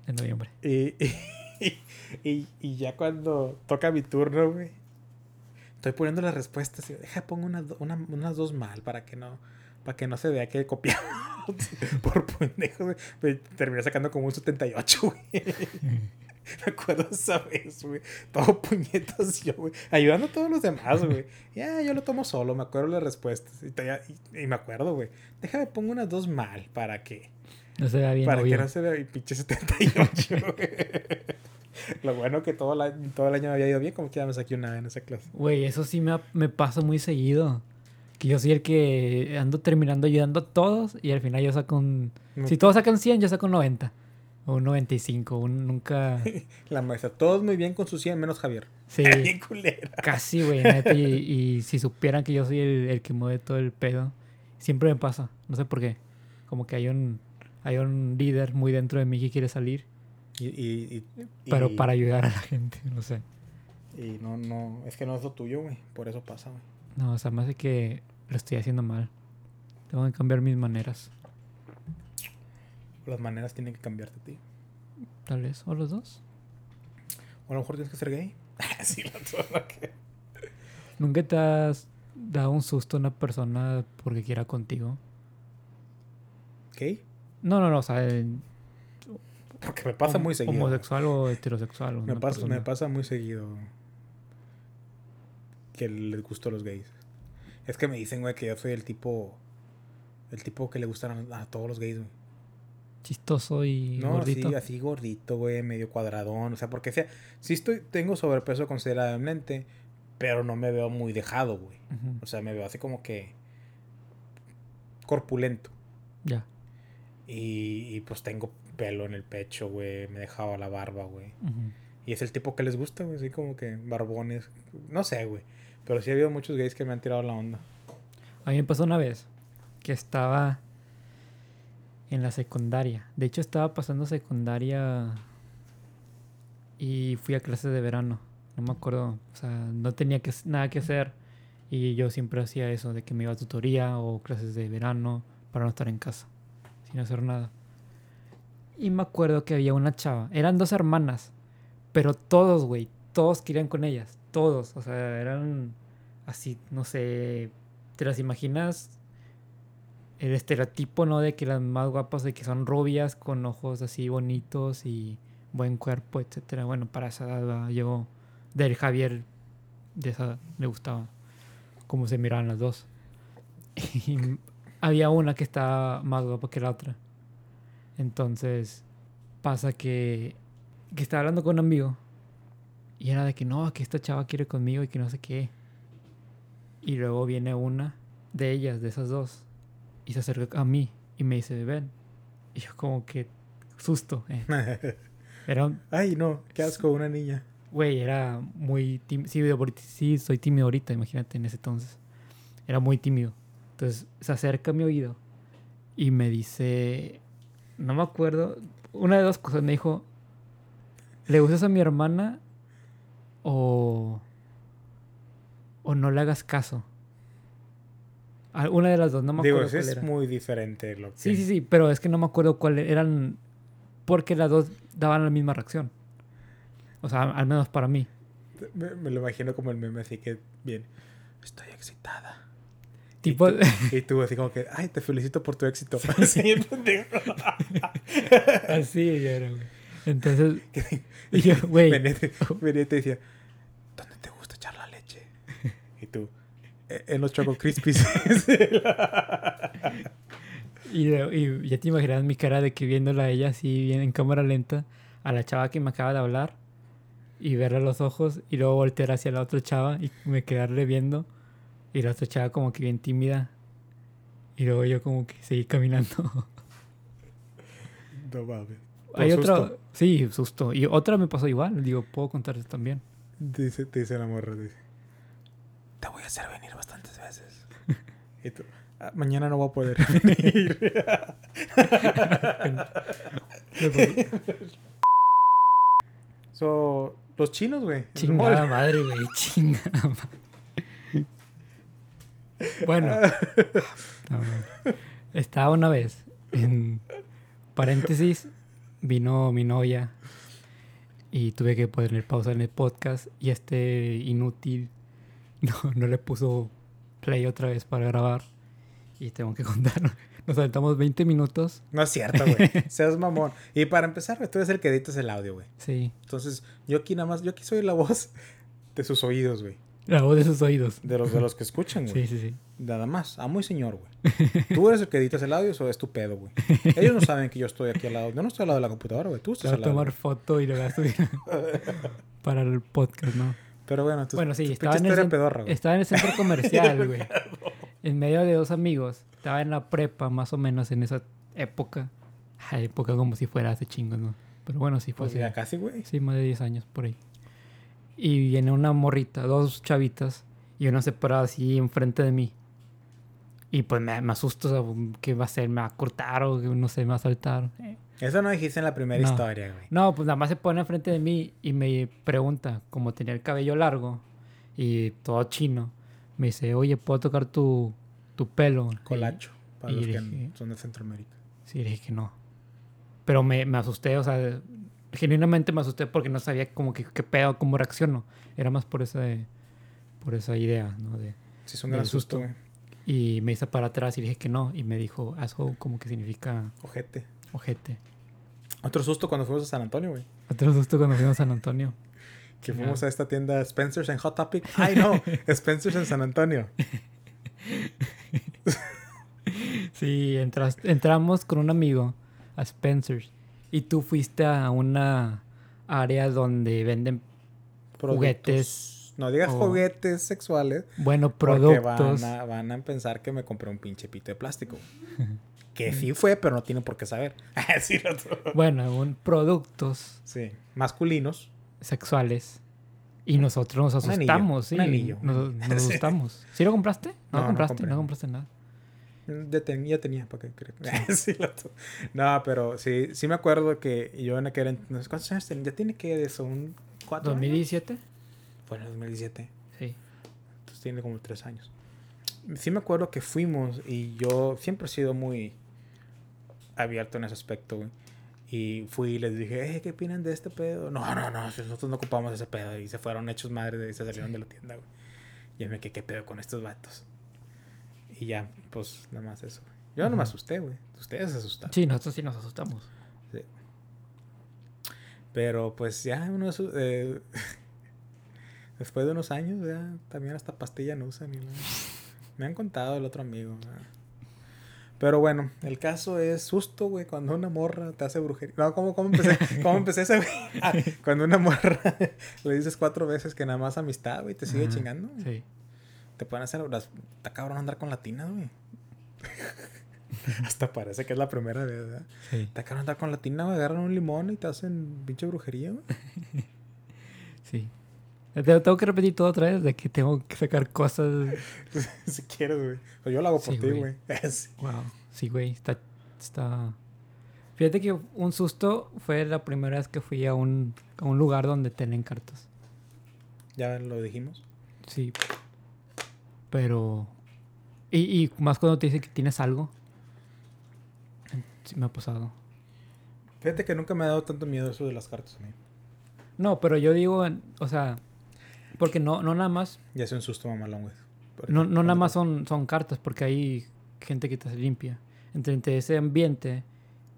de noviembre. Y, y, *laughs* y- y ya cuando toca mi turno, güey, estoy poniendo las respuestas y deja, pongo unas, una- unas dos mal para que no para que no se vea que copiamos *laughs* por pendejo, güey. Terminé sacando como un 78, güey. *laughs* *laughs* Me acuerdo esa vez, güey. Todo *laughs* puñetas yo, güey. Ayudando a todos los demás, güey. Ya, yo lo tomo solo, me acuerdo las respuestas. Y, y- y me acuerdo, güey. Déjame pongo unas dos mal para que No se vea bien para obvio. que no se vea mi pinche 78. *laughs* güey. Lo bueno que todo, la- todo el año me había ido bien, como que ya me saqué una en esa clase. Güey, eso sí me, me pasa muy seguido. Que yo soy el que ando terminando ayudando a todos y al final yo saco un... Si todos sacan 100, yo saco un 90. Un 95. Un, nunca... *laughs* La maestra, todos muy bien con su 100, menos Javier. Sí, *laughs* Bien culera. casi, güey. neta, Y, y si supieran que yo soy el, el que mueve todo el pedo, siempre me pasa. No sé por qué. Como que hay un, hay un líder muy dentro de mí que quiere salir, Y, y, y- pero para ayudar a la gente, no sé. Y no, no, es que no es lo tuyo, güey. Por eso pasa, güey. No, o sea, más de que lo estoy haciendo mal. Tengo que cambiar mis maneras, Las maneras tienen que cambiarte a ti. tal vez. O los dos. O a lo mejor tienes que ser gay. *laughs* sí, la que- ¿Nunca te has dado un susto a una persona porque quiera contigo? ¿Gay? No, no, no, o sea, en- Porque me pasa hom- muy seguido. Homosexual o heterosexual. Me pasa, me pasa muy seguido que les gustó a los gays. Es que me dicen, güey, que yo soy el tipo. El tipo que le gustan a, a todos los gays, güey. Chistoso y No, gordito. sí, así gordito, güey, medio cuadradón. O sea, porque sea, sí estoy, tengo sobrepeso considerablemente, pero no me veo muy dejado, güey. O sea, me veo así como que corpulento. Ya. Y, y, pues tengo pelo en el pecho, güey. Me dejaba la barba, güey. Y es el tipo que les gusta, güey. Así como que barbones. No sé, güey. Pero sí ha habido muchos gays que me han tirado la onda. A mí me pasó una vez que estaba en la secundaria. De hecho, estaba pasando secundaria y fui a clases de verano. No me acuerdo, o sea, no tenía que, nada que hacer y yo siempre hacía eso, de que me iba a tutoría o clases de verano para no estar en casa, sin hacer nada. Y me acuerdo que había una chava, eran dos hermanas, pero todos, güey, todos querían con ellas, todos, o sea, eran así, no sé, ¿te las imaginas? El estereotipo, ¿no? De que las más guapas, de que son rubias, con ojos así bonitos y buen cuerpo, etcétera. Bueno, para esa edad llegó del Javier, de esa edad, le gustaba cómo se miraban las dos. *laughs* Y había una que estaba más guapa que la otra. Entonces, pasa que, que estaba hablando con un amigo y era de que no, que esta chava quiere conmigo y que no sé qué. Y luego viene una de ellas, de esas dos, y se acerca a mí y me dice, ven. Y yo como que susto. eh. *laughs* Era, Ay, no. Qué asco, una niña. güey, era muy tímido. Sí, sí, soy tímido ahorita, imagínate, en ese entonces. Era muy tímido. Entonces se acerca a mi oído y me dice, no me acuerdo, una de dos cosas. Me dijo, ¿le gustas a mi hermana o, o no le hagas caso? Una de las dos, no me Digo, acuerdo cuál es era. muy diferente lo que... Sí, sí, sí, pero es que no me acuerdo cuál eran. Porque las dos daban la misma reacción. O sea, al menos para mí. Me, me lo imagino como el meme así que bien. Estoy excitada. Tipo, Y tú así como que, ay, te felicito por tu éxito. *laughs* *laughs* Sí, así era, güey. Entonces, *laughs* y yo, güey, Venía y te- venía y te decía, ¿dónde te gusta echar la leche? Y tú, "E- en los Choco Crispies. *laughs* y, y ya te imaginas mi cara de que viéndola a ella así bien en cámara lenta, a la chava que me acaba de hablar, y verle los ojos, y luego voltear hacia la otra chava y me quedarle viendo, y la otra chava como que bien tímida, y luego yo como que seguí caminando. no mames. Hay otra, sí, susto. Y otra me pasó igual, digo, puedo contarte también. Dice, te dice la morra, dice, te voy a hacer venir bastantes veces. *laughs* Y tú, "Ah, mañana no voy a poder venir. *laughs* so, los chinos, güey. Chingada madre, güey, *laughs* chingada madre. Bueno, no, no. estaba una vez, en paréntesis, vino mi novia y tuve que poner pausa en el podcast y este inútil *laughs* no, no le puso play otra vez para grabar y tengo que *laughs* contar. Nos saltamos 20 minutos. No es cierto, güey. *laughs* Seas mamón. Y para empezar, güey, tú eres el que editas el audio, güey. Sí, Entonces, yo aquí nada más, yo aquí soy la voz de sus oídos, güey. la voz de sus oídos. De los, de los que escuchan, güey. Sí, sí, sí. Nada más. Amo y señor, güey. Tú eres el que editas el audio, eso es tu pedo, güey. Ellos no saben que yo estoy aquí al lado. Yo no estoy al lado de la computadora, güey. Tú estás al lado. tomar foto y lo voy a subir para el podcast, ¿no? Pero bueno, tú Bueno, sí, estaba en, el pedorra, estaba en el centro comercial, *laughs* güey. En medio de dos amigos. Estaba en la prepa, más o menos, en esa época. Ay, época como si fuera hace chingos, ¿no? Pero bueno, sí fue Pues así. ya casi, güey. Sí, más de 10 años por ahí. Y viene una morrita, dos chavitas, y una separada así enfrente de mí. Y pues me, me asusto, o sea, ¿qué va a hacer? ¿Me va a cortar o que no sé, me va a saltar? Eso no dijiste en la primera No. historia, güey. No, pues nada más se pone enfrente de mí y me pregunta, como tenía el cabello largo y todo chino, me dice, oye, ¿puedo tocar tu, tu pelo? Colacho. Para y los que dije- son de Centroamérica. Y, sí, dije que no. Pero me, me asusté, o sea, genuinamente me asusté porque no sabía como que qué pedo, cómo reacciono. Era más por esa, por esa idea, ¿no? De, Sí, es un gran susto, susto. güey. Y me hice para atrás y dije que no. Y me dijo, asshole, como que significa Ojete. ojete. Otro susto cuando fuimos a San Antonio, güey. Otro susto cuando fuimos a San Antonio. *laughs* Que fuimos a esta tienda Spencer's en Hot Topic. Ay, no. *laughs* Spencer's en San Antonio. *laughs* Sí, entras, entramos con un amigo a Spencer's y tú fuiste a una área donde venden juguetes. No digas o- juguetes sexuales. Bueno, Porque productos. van a, van a pensar que me compré un pinche pito de plástico. *laughs* que sí fue, pero no tienen por qué saber. *laughs* sí, lo otro. Bueno, un productos Sí, masculinos. sexuales. Y nosotros nos Un anillo, asustamos, sí. un anillo. Nos, *laughs* nos Sí. asustamos. ¿Sí lo compraste? No, No, no compraste, compré. no compraste nada. Ya, ten- ya tenía, ¿para qué crees? Sí, lo otro. No, pero sí, sí me acuerdo que yo en aquel entonces, ¿cuántos años tenía? Ya tiene que de eso, un cuatro años? ¿2017? Fue en el 2017. Sí. Entonces tiene como tres años. Sí me acuerdo que fuimos y yo siempre he sido muy abierto en ese aspecto, güey. Y fui y les dije, eh, ¿qué opinan de este pedo? No, no, no, nosotros no ocupamos ese pedo. Y se fueron hechos madres y se salieron de la tienda, güey. Y yo me quedé, ¿qué pedo con estos vatos? Y ya, pues nada más eso. Yo no me asusté, güey. Ustedes se asustaron. Sí, nosotros sí nos asustamos. Sí. Pero pues ya uno eh, después de unos años ya también hasta pastilla no usan y la- me han contado el otro amigo. ¿verdad? Pero bueno, el caso es susto, güey, cuando una morra te hace brujería. No, ¿cómo, cómo empecé? ¿Cómo empecé ese, güey? Ah, *laughs* cuando una morra le dices cuatro veces que nada más amistad, güey, te sigue chingando. Sí. Te pueden hacer... Está cabrón andar con latinas, güey. *laughs* Hasta parece que es la primera vez, ¿verdad? Sí. Te acaban de andar con latina, güey, agarran un limón y te hacen pinche brujería, güey. *laughs* Sí. Te- Tengo que repetir todo otra vez de que tengo que sacar cosas. *laughs* si quieres, güey. Pues yo lo hago por Sí, ti, güey. *laughs* Wow. Sí, güey. Está, está. Fíjate que un susto fue la primera vez que fui a un, a un lugar donde tienen cartas. Ya lo dijimos. Sí. Pero. Y, y más cuando te dicen que tienes algo. Sí, me ha pasado. Fíjate que nunca me ha dado tanto miedo eso de las cartas a mí. No, pero yo digo, o sea, porque no, no nada más, Ya es un susto mamalón, güey. No, no nada más son, son cartas, porque hay gente que te hace limpia. Entre, entre ese ambiente,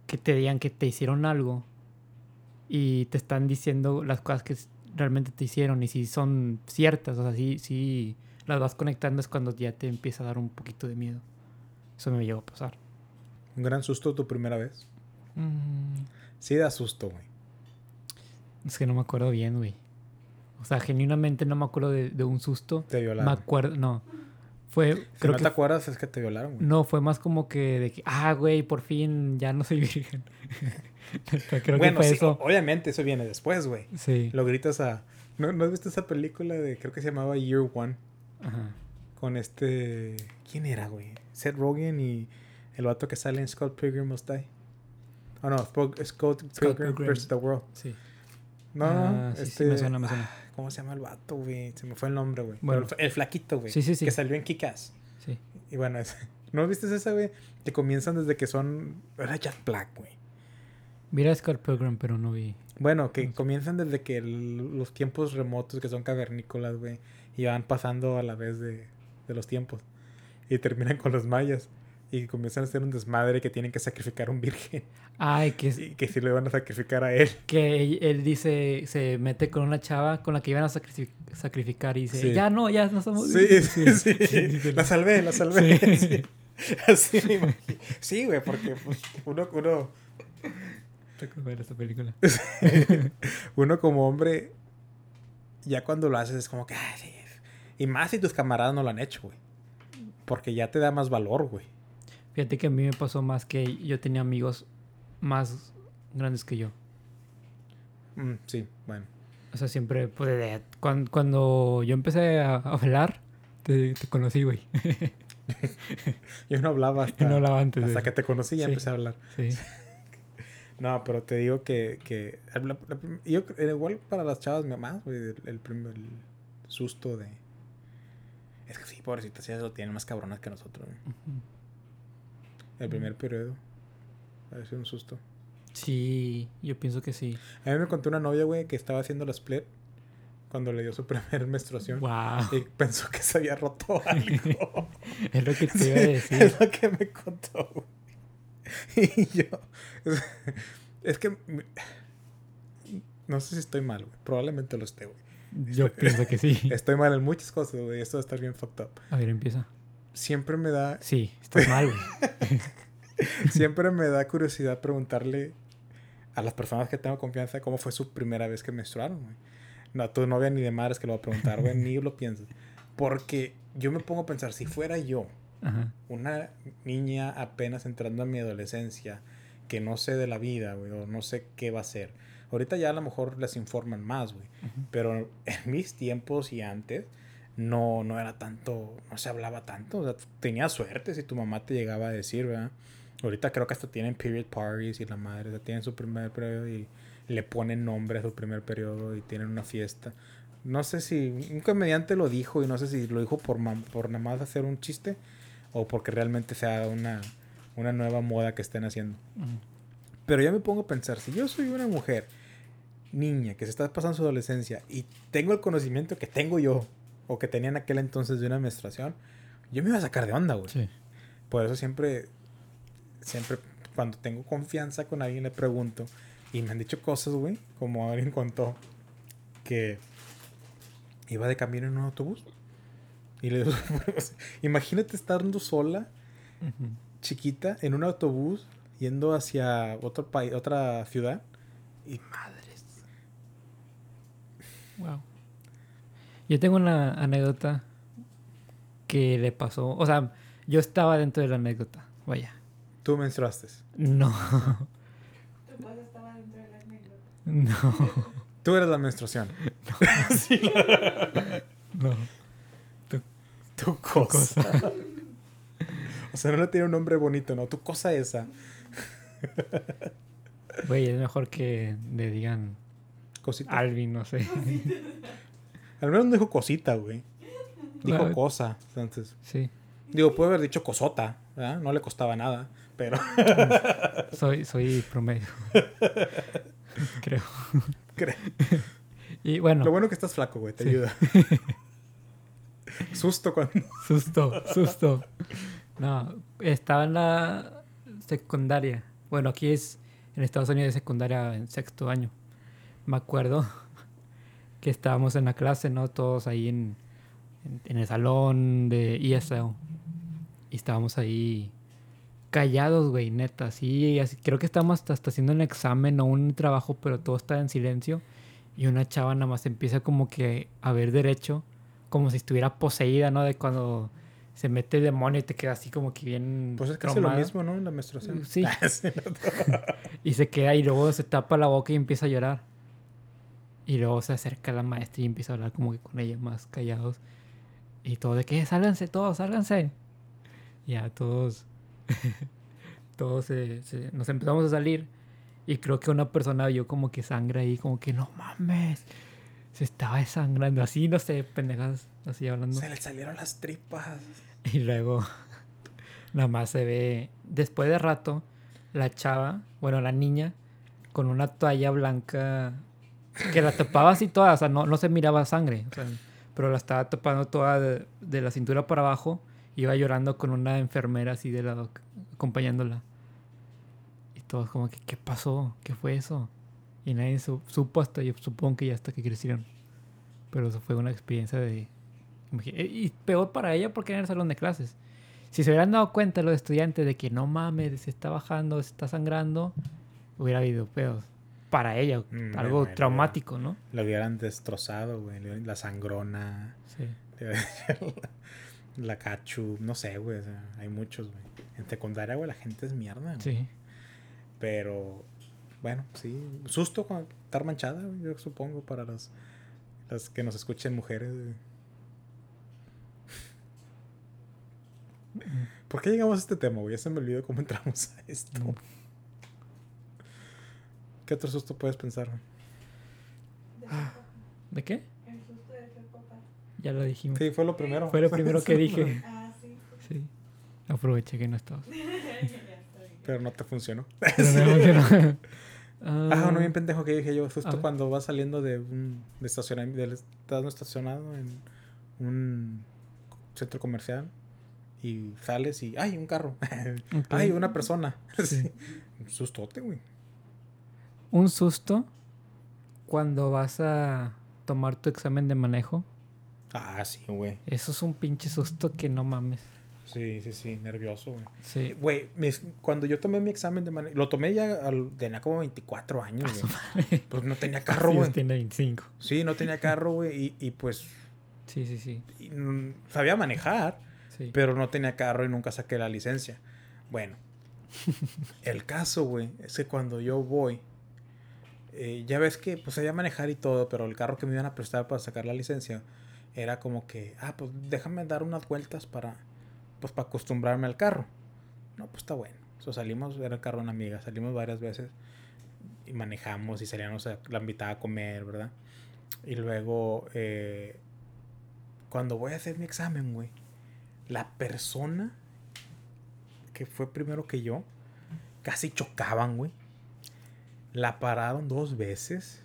que te digan que te hicieron algo y te están diciendo las cosas que realmente te hicieron y si son ciertas, o sea, si, si las vas conectando es cuando ya te empieza a dar un poquito de miedo. Eso me llegó a pasar. Un gran susto tu primera vez. Mm, Sí da susto, güey. es que no me acuerdo bien, güey. O sea, genuinamente no me acuerdo de, de un susto. Te Me violaron. acuerdo, no. Fue, Si creo no que te acuerdas, es que te violaron, güey. No, fue más como que de que, ah, güey, por fin ya no soy virgen. *laughs* Creo que bueno, fue sí, eso. obviamente eso viene después, güey. Sí. Lo gritas a... ¿No, ¿No has visto esa película de... Creo que se llamaba Year One? Ajá. Con este... ¿Quién era, güey? Seth Rogen y el vato que sale en Scott Pilgrim Must Die. Oh, no. Scott, Scott Pilgrim Pilgrim. vs. The World. Sí. No, Ah, no. sí, sí, este... me suena, me suena. ¿Cómo se llama el vato, güey? Se me fue el nombre, güey. Bueno. El, el flaquito, güey. Sí, sí, sí. Que salió en Kick-Ass. Sí. Y bueno, es- *laughs* ¿no viste esa, güey? Que comienzan desde que son... Era Jack Black, güey. Mira Scott Pilgrim, pero no vi. Bueno, que No sé. comienzan desde que el- los tiempos remotos, que son cavernícolas, güey, y van pasando a la vez de, de los tiempos. Y terminan con los mayas. Y comienzan a hacer un desmadre que tienen que sacrificar a un virgen. Ay, que, Y que si le van a sacrificar a él. que él, dice, se mete con una chava con la que iban a sacrifi- sacrificar y dice, Sí. ya no, ya no somos Sí, vírgenes". sí, sí. *laughs* La salvé, la salvé. Sí. *laughs* Sí. Así me imagino. Sí, güey, porque pues, uno, uno, ver esta película. *laughs* uno como hombre, ya cuando lo haces es como que... "Ay, sí". Y más si tus camaradas no lo han hecho, güey. Porque ya te da más valor, güey. Fíjate que a mí me pasó más que yo tenía amigos más grandes que yo. Mm, sí, bueno. O sea, siempre, pues, de- cuan- cuando, yo empecé a, hablar, te, te conocí, güey. *laughs* Yo no hablaba hasta, no hablaba antes. hasta eso. que te conocí y ya Sí. empecé a hablar. Sí. *laughs* No, pero te digo que, que la- la yo creo- igual para las chavas más, güey, el, el, susto de... Es que sí, pobrecitas, ellas lo tienen más cabronas que nosotros. güey. Ujú. El primer periodo. Parece un susto. Sí, yo pienso que sí. A mí me contó una novia, güey, que estaba haciendo la split cuando le dio su *laughs* primer menstruación. Wow. Y pensó que se había roto *laughs* algo. Es lo que te iba a decir. Es lo que me contó, güey. *laughs* Y yo. Es, es que. No sé si estoy mal, güey. Probablemente lo esté, güey. Yo pienso que sí. Estoy mal en muchas cosas, güey. Esto va a estar bien fucked up. A ver, empieza. Siempre me da... Sí, estás mal, güey. *laughs* siempre me da curiosidad preguntarle a las personas que tengo confianza cómo fue su primera vez que menstruaron, güey. No, tu novia ni de madres que lo va a preguntar, güey, ni lo piensas. Porque yo me pongo a pensar, si fuera yo, Ajá. una niña apenas entrando a mi adolescencia, que no sé de la vida, güey, o no sé qué va a ser. Ahorita ya a lo mejor les informan más, güey. Pero en mis tiempos y antes, no, no era tanto, no se hablaba tanto. O sea, tenía suerte si tu mamá te llegaba a decir, ¿verdad? Ahorita creo que hasta tienen period parties y la madre, o sea, tienen su primer periodo y le ponen nombre a su primer periodo y tienen una fiesta. No sé si un comediante lo dijo y no sé si lo dijo por, por nada más hacer un chiste o porque realmente sea una, una nueva moda que estén haciendo. Ujú. Pero yo me pongo a pensar, si yo soy una mujer, niña, que se está pasando su adolescencia y tengo el conocimiento que tengo yo, o que tenía en aquel entonces de una menstruación, yo me iba a sacar de onda, güey. Sí. Por eso siempre, siempre cuando tengo confianza con alguien le pregunto, y me han dicho cosas, güey, como alguien contó, que iba de camino en un autobús. Y le digo, *laughs* imagínate estando sola chiquita en un autobús yendo hacia otro país, otra ciudad. Y Madres. Wow. Yo tengo una anécdota que le pasó. O sea, yo estaba dentro de la anécdota. Vaya. tú menstruaste. No. Tu cosa estaba dentro de la anécdota. No. *laughs* Tú eres la menstruación. No. *laughs* Tu cosa. o sea, no le tiene un nombre bonito, ¿no? Tu cosa esa. Güey, es mejor que le digan Cosita. Alvin, no sé. Al menos no dijo cosita, güey. Dijo cosa. Entonces, Sí. digo, puede haber dicho cosota, ¿verdad? No le costaba nada. Pero, *laughs* Soy, soy promedio. *laughs* Creo. cre- Y bueno. lo bueno que estás flaco, güey, te Sí. ayuda. *laughs* Susto cuando. Susto, susto. No, estaba en la secundaria. Bueno, aquí es en Estados Unidos es secundaria en sexto año. Me acuerdo que estábamos en la clase, ¿no? Todos ahí en, en, en el salón de ESL. Y estábamos ahí callados, güey, neta. Sí, así, creo que estábamos hasta, hasta haciendo un examen o un trabajo, pero todo estaba en silencio. Y una chava nada más empieza como que a ver derecho, como si estuviera poseída, ¿no? De cuando se mete el demonio y te queda así como que bien. Pues es casi lo mismo, ¿no? La menstruación. Sí. *laughs* *laughs* Y se queda y luego se tapa la boca y empieza a llorar. Y luego se acerca la maestra y empieza a hablar como que con ella más callados. Y todo de que sálganse todos, sálganse. Y ya todos, *laughs* todos se- se- nos empezamos a salir. Y creo que una persona vio como que sangre ahí, como que no mames. Se estaba desangrando, así, no sé, pendejas, así hablando. Se le salieron las tripas. *laughs* Y luego *laughs* nada más se ve, después de rato, la chava, bueno, la niña, con una toalla blanca que la tapaba así toda, o sea, no, no se miraba sangre, pero la estaba tapando toda de, de la cintura para abajo, iba llorando con una enfermera así de lado, acompañándola. Y todos como que, ¿qué pasó? ¿Qué fue eso? Y nadie su- supo hasta, yo supongo que ya hasta que crecieron. Pero eso fue una experiencia de... imagi- Y peor para ella porque era el salón de clases. Si se hubieran dado cuenta los estudiantes de que no mames, se está bajando, se está sangrando, hubiera habido pedos. Para ella, Mm, algo bueno, traumático, ¿no? Lo hubieran destrozado, güey. La sangrona. Sí. *laughs* La cachu. No sé, güey. o sea, hay muchos, güey. En secundaria, güey, la gente es mierda. güey. Sí. Pero, bueno, sí. Susto con estar manchada, güey, yo supongo, para las, las que nos escuchen mujeres. güey. ¿Por qué llegamos a este tema, güey? Ya se me olvidó cómo entramos a esto. Mm. ¿Qué otro susto puedes pensar? De Ah. ¿De qué? El susto de ser papá. Ya lo dijimos. Sí, fue lo primero. Fue lo primero que dije. *laughs* Ah, sí. Sí. Aproveché que no estabas. *laughs* Pero no te funcionó. *laughs* Pero no, no. Ah, no, bien pendejo que dije yo. Justo cuando vas saliendo de un de estacionamiento, estás estacionado en un centro comercial y sales y ¡ay, un carro! ¡ay, una persona! Sí. Sí. Un sustote, güey. Un susto cuando vas a tomar tu examen de manejo. Ah, sí, güey. Eso es un pinche susto que no mames. Sí, sí, sí, nervioso, güey. Sí. Güey, cuando yo tomé mi examen de manejo, lo tomé ya, al- tenía como 24 años, güey. Pues no tenía carro, Sí, güey. tiene 25. Sí, no tenía carro, güey, y, y pues Sí, sí, sí. y, sabía manejar, sí. pero no tenía carro y nunca saqué la licencia. Bueno, el caso, güey, es que cuando yo voy, eh, ya ves que pues sabía manejar y todo, pero el carro que me iban a prestar para sacar la licencia era como que, ah, pues déjame dar unas vueltas para, pues para acostumbrarme al carro. No, pues está bueno. So, salimos, era el carro de una amiga, salimos varias veces y manejamos y salíamos, a, la invitaba a comer, ¿verdad? Y luego, eh, cuando voy a hacer mi examen, güey, la persona que fue primero que yo, casi chocaban, güey. La pararon dos veces.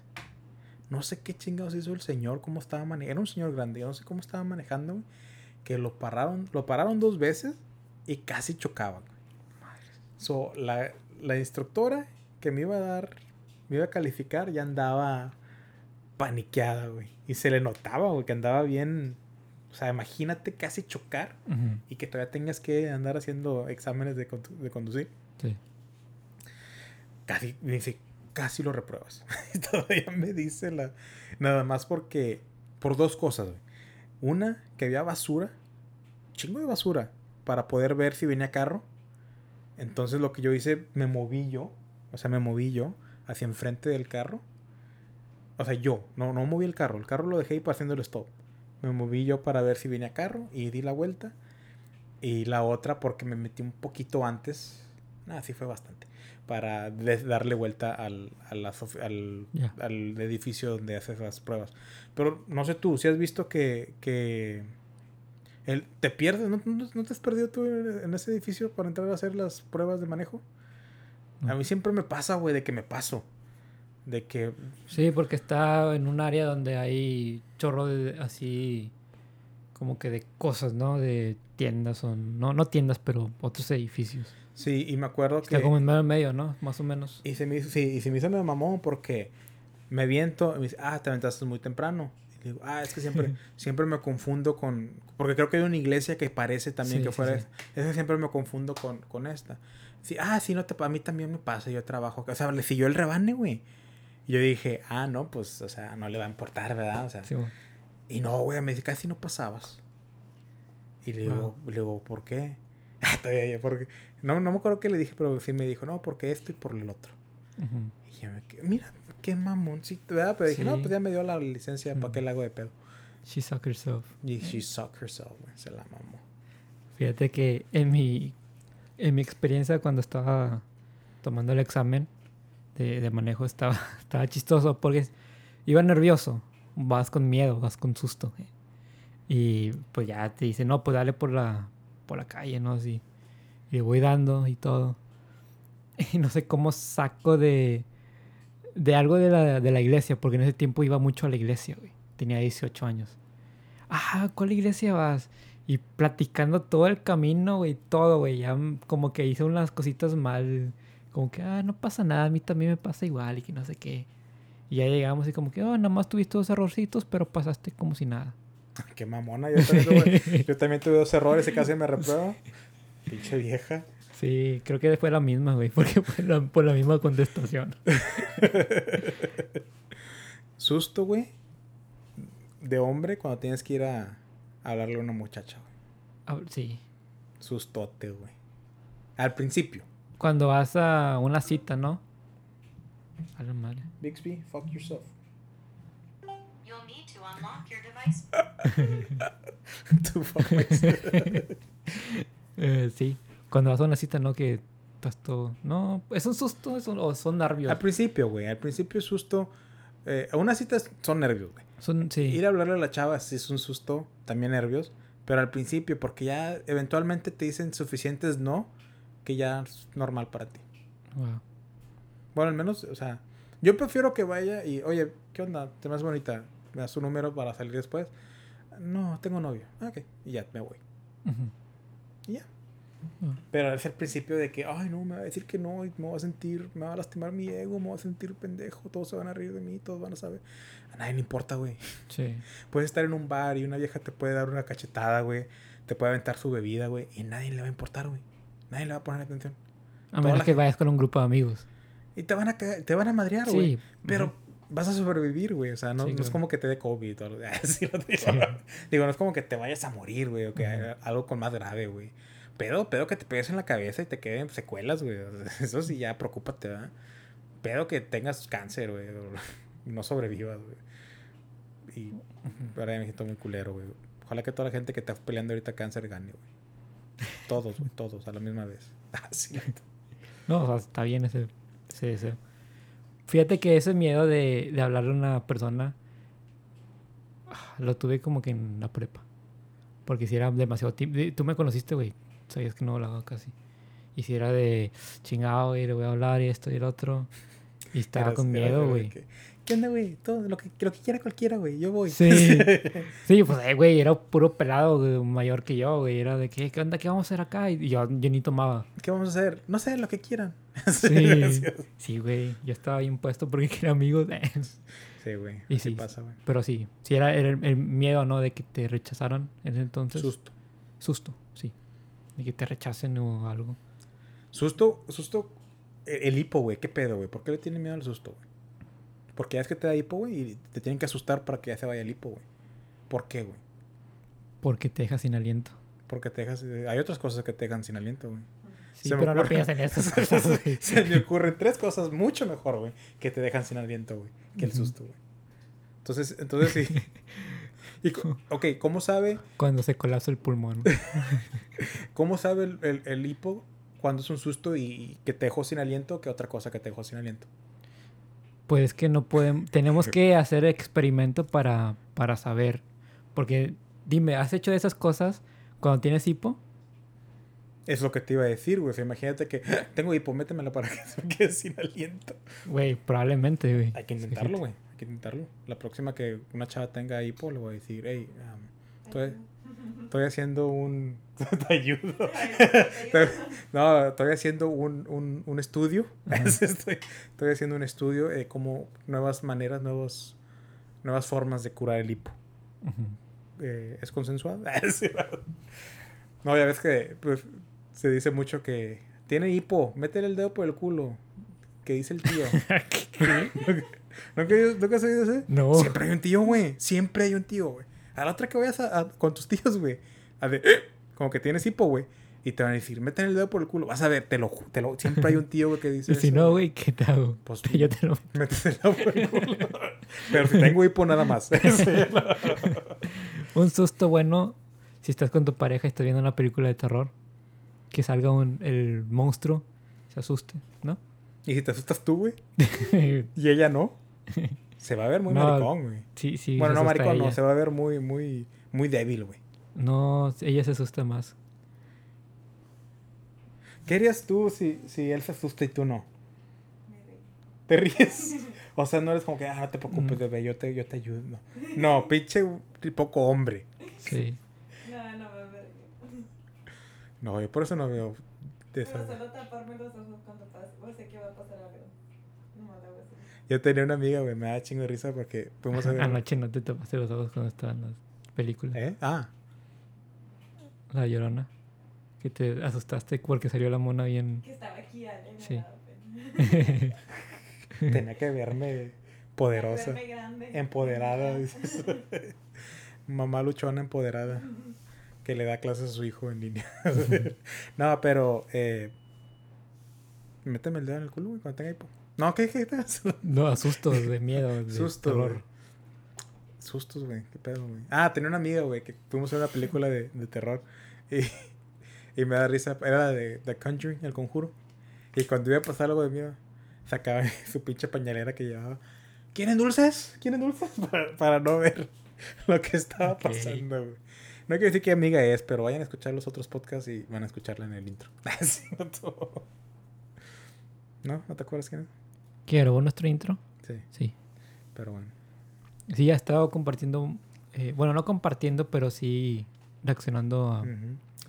No sé qué chingados hizo el señor, cómo estaba manejando. Era un señor grande, yo no sé cómo estaba manejando, güey. Que lo pararon, lo pararon dos veces y casi chocaban. So, la, la instructora que me iba a dar, me iba a calificar, ya andaba paniqueada, güey. Y se le notaba, güey, que andaba bien. O sea, imagínate casi chocar Ujú. y que todavía tengas que andar haciendo exámenes de, condu- de conducir. Sí. Casi, dice, casi lo repruebas. *laughs* Todavía me dice la. Nada más porque. Por dos cosas. Una, que había basura. Chingo de basura. Para poder ver si venía carro. Entonces lo que yo hice, me moví yo. O sea, me moví yo hacia enfrente del carro. O sea, yo. No, no moví el carro. El carro lo dejé ahí haciendo el stop. Me moví yo para ver si venía carro y di la vuelta. Y la otra porque me metí un poquito antes. Nada, sí fue bastante. Para darle vuelta al, a al, al edificio donde haces las pruebas. Pero no sé tú, si has visto que, que el, te pierdes, ¿no, no, no te has perdido tú en ese edificio para entrar a hacer las pruebas de manejo? A mí siempre me pasa, güey, de que me paso. De que Sí, porque está en un área donde hay chorro de así como que de cosas, ¿no? De tiendas o no, no tiendas, pero otros edificios. Sí, y me acuerdo Está que... como en medio, medio, ¿no? Más o menos. Y se me hizo, sí, y se me hizo medio mamón porque me viento y me dice, ah, te aventaste muy temprano. Y digo, ah, es que siempre, *laughs* siempre me confundo con... Porque creo que hay una iglesia que parece también Sí, que sí, fuera... sí. esa. Es que siempre me confundo con, con esta. Sí, ah, sí, no te... A mí también me pasa, yo trabajo... O sea, le siguió el rebane, güey. Y yo dije, ah, no, pues, o sea, no le va a importar, ¿verdad? O sea, Sí, bueno. y no, güey, me dice, casi no pasabas. Y le digo, le digo, ¿por qué? *laughs* Ah, todavía porque... No, no me acuerdo qué le dije, pero sí me dijo, no, porque esto y por el otro. Y yo me quedé, mira, qué mamoncito, ¿verdad? Pero dije, no, pues ya me dio la licencia, ¿para qué la hago de pedo? She suck herself. Y she sucked herself, se la mamó. Fíjate que en mi, en mi experiencia cuando estaba tomando el examen de, de manejo estaba, *laughs* estaba chistoso porque iba nervioso. Vas con miedo, vas con susto. eh. Y pues ya te dice, no, pues dale por la, por la calle, ¿no? Así. Y le voy dando y todo. *laughs* Y no sé cómo saco de, de algo de la, de la iglesia, porque en ese tiempo iba mucho a la iglesia, güey. Tenía 18 años. Ah, ¿cuál iglesia vas? Y platicando todo el camino, güey, todo, güey. Ya como que hice unas cositas mal. Como que, ah, no pasa nada, a mí también me pasa igual y que no sé qué. Y ya llegamos y como que, oh, nada más tuviste dos errorcitos, pero pasaste como si nada. *laughs* Qué mamona, yo también, tuve, *laughs* yo también tuve dos errores y casi me reprueba. Pinche vieja. Sí, creo que fue la misma, güey, porque fue la, por la misma contestación. *laughs* Susto, güey, de hombre cuando tienes que ir a, a hablarle a una muchacha, güey. Ah, sí. Sustote, güey. Al principio. Cuando vas a una cita, ¿no? A la madre. Bixby, fuck yourself. You'll need to unlock your *laughs* *laughs* Eh, sí. Cuando vas a una cita, ¿no? Que estás todo... No, ¿es un susto es un- o son nervios? Al principio, güey. Al principio es susto. Eh, a una cita son nervios, güey. Son, sí. Ir a hablarle a la chava sí es un susto, también nervios. Pero al principio, porque ya eventualmente te dicen suficientes no, que ya es normal para ti. Wow. Bueno, al menos, o sea, yo prefiero que vaya y, oye, ¿qué onda? ¿Te más bonita? ¿Me das tu número para salir después? No, tengo novio. Ah, Ok, y ya me voy. Ujú. Y ya. Ah. Pero es el principio de que, ay, no, me va a decir que no, y me va a sentir, me va a lastimar mi ego, me va a sentir pendejo, todos se van a reír de mí, todos van a saber. A nadie le importa, güey. Sí. Puedes estar en un bar y una vieja te puede dar una cachetada, güey. te puede aventar su bebida, güey, y nadie le va a importar, güey. Nadie le va a poner atención. A menos que gente- vayas con un grupo de amigos. Y te van a, te van a madrear, güey. Sí. Pero. Vas a sobrevivir, güey. O sea, no, Sí, no es como que te dé COVID *laughs* Sí, lo digo. Digo, no es como que te vayas a morir, güey, o que algo con más grave, güey. Pedo, pedo que te pegues en la cabeza y te queden secuelas, güey. O *laughs* Eso sí, ya preocúpate, ¿verdad? Pedo que tengas cáncer, güey. o *laughs* no sobrevivas, güey. Y ahora me siento muy culero, güey. Ojalá que toda la gente que está peleando ahorita cáncer gane, güey. Todos, güey, todos, a la misma vez. Ah, sí, No, o sea, está bien ese, ese deseo. Fíjate que ese miedo de, de hablarle a una persona ah, lo tuve como que en la prepa. Porque si era demasiado tiempo. Tú me conociste, güey. Sabías que no hablaba casi. Y si era de chingado, güey, le voy a hablar y esto y el otro. Y estaba Eras- con miedo, güey. que, ¿Qué onda, güey? Todo lo que, lo que quiera cualquiera, güey. Yo voy. Sí. *laughs* Sí, pues, eh, güey, era puro pelado, güey, mayor que yo, güey. Era de, ¿qué, qué onda? ¿Qué vamos a hacer acá? Y yo, yo ni tomaba. ¿Qué vamos a hacer? No sé, lo que quieran. *laughs* Sí, sí, güey. Yo estaba bien puesto porque quería amigos. *laughs* Sí, güey. Y sí. pasa, güey. Pero sí, sí era el, el miedo, ¿no? De que te rechazaran en ese entonces. Susto. Susto, sí. De que te rechacen o algo. Susto, susto. El, el hipo, güey. ¿Qué pedo, güey? ¿Por qué le tienen miedo al susto, güey? Porque ya es que te da hipo, güey, y te tienen que asustar para que ya se vaya el hipo, güey. ¿Por qué, güey? Porque te deja sin aliento. Porque te dejas. Hay otras cosas que te dejan sin aliento, güey. Sí, Se pero no piensas en esas *laughs* cosas, güey. Se me ocurren tres cosas mucho mejor, güey, que te dejan sin aliento, güey, que el susto, güey. Entonces, entonces sí. *laughs* Y, ok, ¿cómo sabe, Cuando se colapsa el pulmón. *laughs* cómo sabe el, el, el hipo cuando es un susto y que te dejó sin aliento que otra cosa que te dejó sin aliento? Pues es que no podemos... *laughs* Tenemos que hacer experimento para, para saber. Porque, dime, ¿has hecho esas cosas cuando tienes hipo? Es lo que te iba a decir, güey. O sea, imagínate que *gasps* tengo hipo, métemela para que *laughs* se me quede sin aliento. Güey, probablemente, güey. Hay que intentarlo, güey. Hay que intentarlo. La próxima que una chava tenga hipo, le voy a decir, hey, um, estoy haciendo un... *laughs* te ayudo. No, estoy haciendo un, un, un estudio. *laughs* Estoy, estoy haciendo un estudio de cómo nuevas maneras, nuevos, nuevas formas de curar el hipo. Ujú. Eh, ¿Es consensuado? *laughs* Sí, no, ya ves que pues, se dice mucho que tiene hipo, métele el dedo por el culo. Que dice el tío. ¿Nunca, ¿Nunca has oído ese? No. Siempre hay un tío, güey. Siempre hay un tío, güey. A la otra que vayas a- a- con tus tíos, güey. A de, "Eh", como que tienes hipo, güey. Y te van a decir, métele el dedo por el culo. Vas a ver, te lo, te lo, siempre hay un tío, güey, que dice *laughs* Y si eso, no, güey, ¿qué te hago? Pues- *laughs* Yo te lo... Métete el dedo por el culo. *laughs* Pero si tengo hipo, nada más. Un susto bueno, si estás con tu pareja y estás viendo una película de terror, que salga un, el monstruo, se asuste, ¿no? Y si te asustas tú, güey, y ella no, se va a ver muy No, maricón, güey. sí, sí. bueno, no maricón, no, ella. se va a ver muy, muy, muy débil, güey. No, ella se asusta más. ¿Qué harías tú si, si él se asusta y tú no? ¿Te ríes? *laughs* O sea, no eres como que, ah, no te preocupes, Mm. bebé, yo te, yo te ayudo. No, no pinche poco hombre. Sí. No, no me verga. No, yo por eso no veo de Pero solo taparme los ojos cuando pase. O sé que va a pasar algo. No me hago así. Yo tenía una amiga, güey, me da chingo de risa porque fuimos a ver... *laughs* Anoche no te tapaste los ojos cuando estaban las películas. ¿Eh? Ah, La llorona. Que te asustaste porque salió la mona bien. Que estaba aquí, Ale. me Sí. pena. *laughs* tenía que verme poderosa. Verme grande. Empoderada. *laughs* Mamá luchona empoderada. Que le da clases a su hijo en línea. no, pero. Eh, méteme el dedo en el culo, güey, cuando tenga hipo. No, ¿qué? ¿Qué? qué? *laughs* No, asustos de miedo. De Susto, terror. Sustos, güey. ¿Qué pedo, güey? Ah, tenía una amiga, güey, que fuimos a una película de, de terror. Y, *laughs* y me da risa. Era la de The Conjuring, El Conjuro. Y cuando iba a pasar algo de miedo, sacaba *laughs* su pinche pañalera que llevaba. ¿Quieren dulces? ¿Quieren dulces? Para, para no ver lo que estaba pasando, güey. No quiero decir qué amiga es, pero vayan a escuchar los otros podcasts y van a escucharla en el intro. Sí, no, todo. ¿No? ¿No te acuerdas quién es? ¿Qué grabó nuestro intro? Sí, Sí. pero bueno. Sí, ya he estado compartiendo. eh, bueno, no compartiendo, pero sí reaccionando a. Ujú.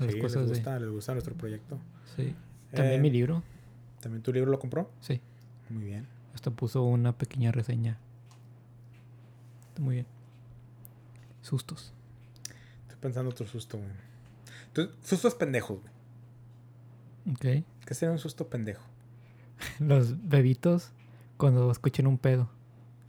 a las Sí, cosas les de- gusta, les gusta nuestro proyecto. Sí. También Eh, mi libro. ¿También tu libro lo compró? Sí. Muy bien. Hasta puso una pequeña reseña. Muy bien. Sustos. Estoy pensando otro susto, güey. Entonces, sustos pendejos, güey. Ok. ¿Qué sería un susto pendejo? *laughs* Los bebitos cuando escuchen un pedo.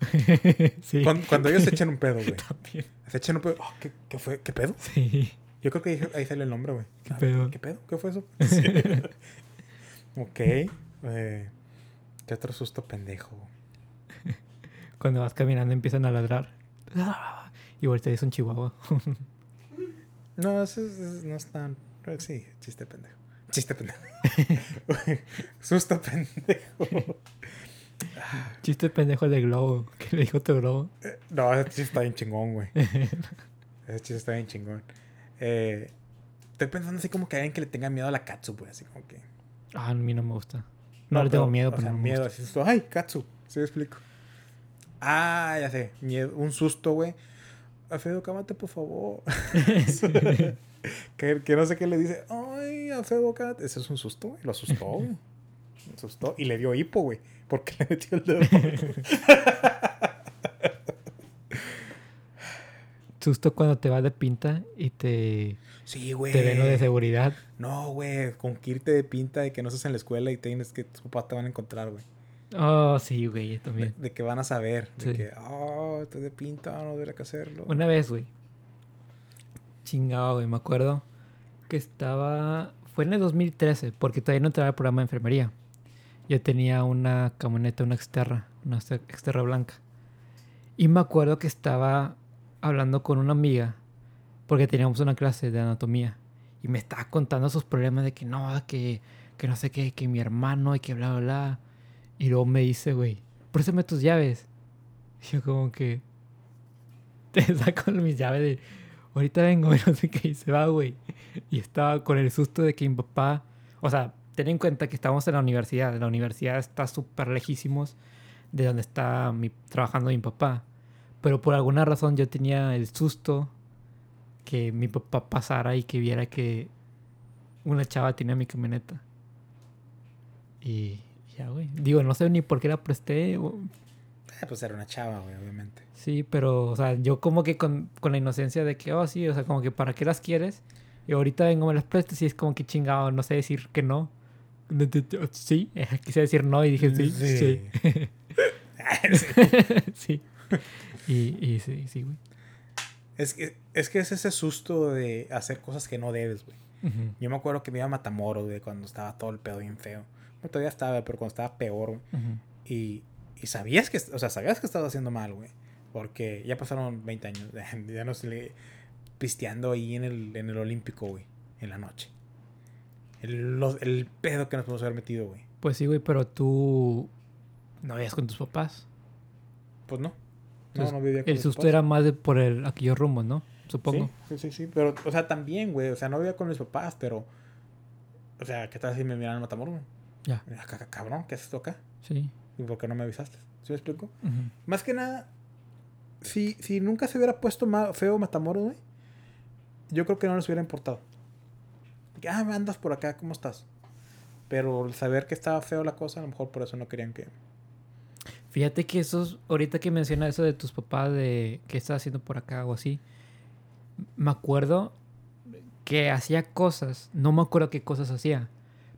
*laughs* sí. Cuando, cuando ellos se echan un pedo, güey. *laughs* También. Se echan un pedo. Oh, ¿qué, qué fue? ¿Qué pedo? Sí. Yo creo que ahí, ahí sale el nombre, güey. ¿Qué Ah, pedo? ¿Qué pedo? ¿Qué fue eso? *laughs* Sí. ok. eh, ¿Qué otro susto pendejo? Cuando vas caminando empiezan a ladrar. Y ahorita es un chihuahua. No, eso, es- eso no es tan... Sí, chiste pendejo. Chiste pendejo. susto pendejo. *laughs* Chiste pendejo de globo. ¿Qué le dijo tu globo? Eh, No, ese chiste está bien chingón, güey. *laughs* Ese chiste está bien chingón. Eh, estoy pensando así como que alguien que le tenga miedo a la katsu, güey. Así como que... Ah, a mí no me gusta. No, le tengo pero, miedo, o pero sea, no me miedo, gusta. así susto. Ay, katsu. ¿Sí me explico? Ah, ya sé. Miedo, un susto, güey. Alfredo, cámate, por favor. *laughs* que, que no sé qué le dice. Ay, Alfredo, cámate. Ese es un susto, güey. Lo asustó, güey. Asustó. Y le dio hipo, güey. Porque le metió el dedo. *laughs* Susto cuando te vas de pinta y te, sí, güey. te ven lo de seguridad. No, güey. Con que irte de pinta de que no estás en la escuela y tienes que tus papás te van a encontrar, güey. Oh, sí, güey, también. de que van a saber. De que, oh, estoy de pinta, no debería que hacerlo. Una vez, güey. Chingado, güey. Me acuerdo que estaba... Fue en el 2013, porque todavía no entraba el programa de enfermería. Yo tenía una camioneta, una exterra, una Exter- exterra blanca. Y me acuerdo que estaba hablando con una amiga, porque teníamos una clase de anatomía. Y me estaba contando sus problemas de que no, que, que no sé qué, que mi hermano y que bla, bla, bla. Y luego me dice, güey, préstame tus llaves. Y yo como que... *laughs* Te saco mis llaves de... Ahorita vengo, *laughs* no sé qué, y se va, güey. Y estaba con el susto de que mi papá... O sea, ten en cuenta que estamos en la universidad. La universidad está súper lejísimos de donde está mi, trabajando mi papá. Pero por alguna razón yo tenía el susto que mi papá pasara y que viera que una chava tenía mi camioneta. Y ya, güey. Digo, no sé ni por qué la presté. Eh, pues era una chava, güey, obviamente. Sí, pero, o sea, yo como que con, con la inocencia de que, oh, sí, o sea, como que para qué las quieres. Y ahorita vengo, me las prestas y es como que chingado, no sé decir que no. Sí, *laughs* quise decir no y dije sí, sí. Sí. *laughs* *laughs* Y, y sí, sí, güey. Es que, es que es ese susto de hacer cosas que no debes, güey. Yo me acuerdo que me iba a Matamoros, güey, cuando estaba todo el pedo bien feo. Bueno, todavía estaba, pero cuando estaba peor, güey. Y, y sabías que, o sea, sabías que estabas haciendo mal, güey. Porque ya pasaron 20 años. Ya no se le pisteando ahí en el, en el Olímpico, güey. En la noche. El, los- el pedo que nos podemos haber metido, güey. Pues sí, güey, pero tú no vivías con tus papás. Pues no. No, Entonces, no vivía con El mis susto papás. era más de por el aquellos rumbos, ¿no? Supongo. Sí, sí, sí, sí. Pero, o sea, también, güey. O sea, no vivía con mis papás, pero. O sea, ¿qué tal si me miran en Matamoros? Ya. Ca- ca- Cabrón, ¿qué haces tú acá? Sí. ¿Y por qué no me avisaste? ¿Sí me explico? Más que nada, si, si nunca se hubiera puesto feo Matamoros, güey, yo creo que no les hubiera importado. Que, ah, andas por acá, ¿cómo estás? Pero el saber que estaba feo la cosa, a lo mejor por eso no querían que. Fíjate que esos, ahorita que menciona eso de tus papás, de qué estás haciendo por acá o así, me acuerdo que hacía cosas, no me acuerdo qué cosas hacía,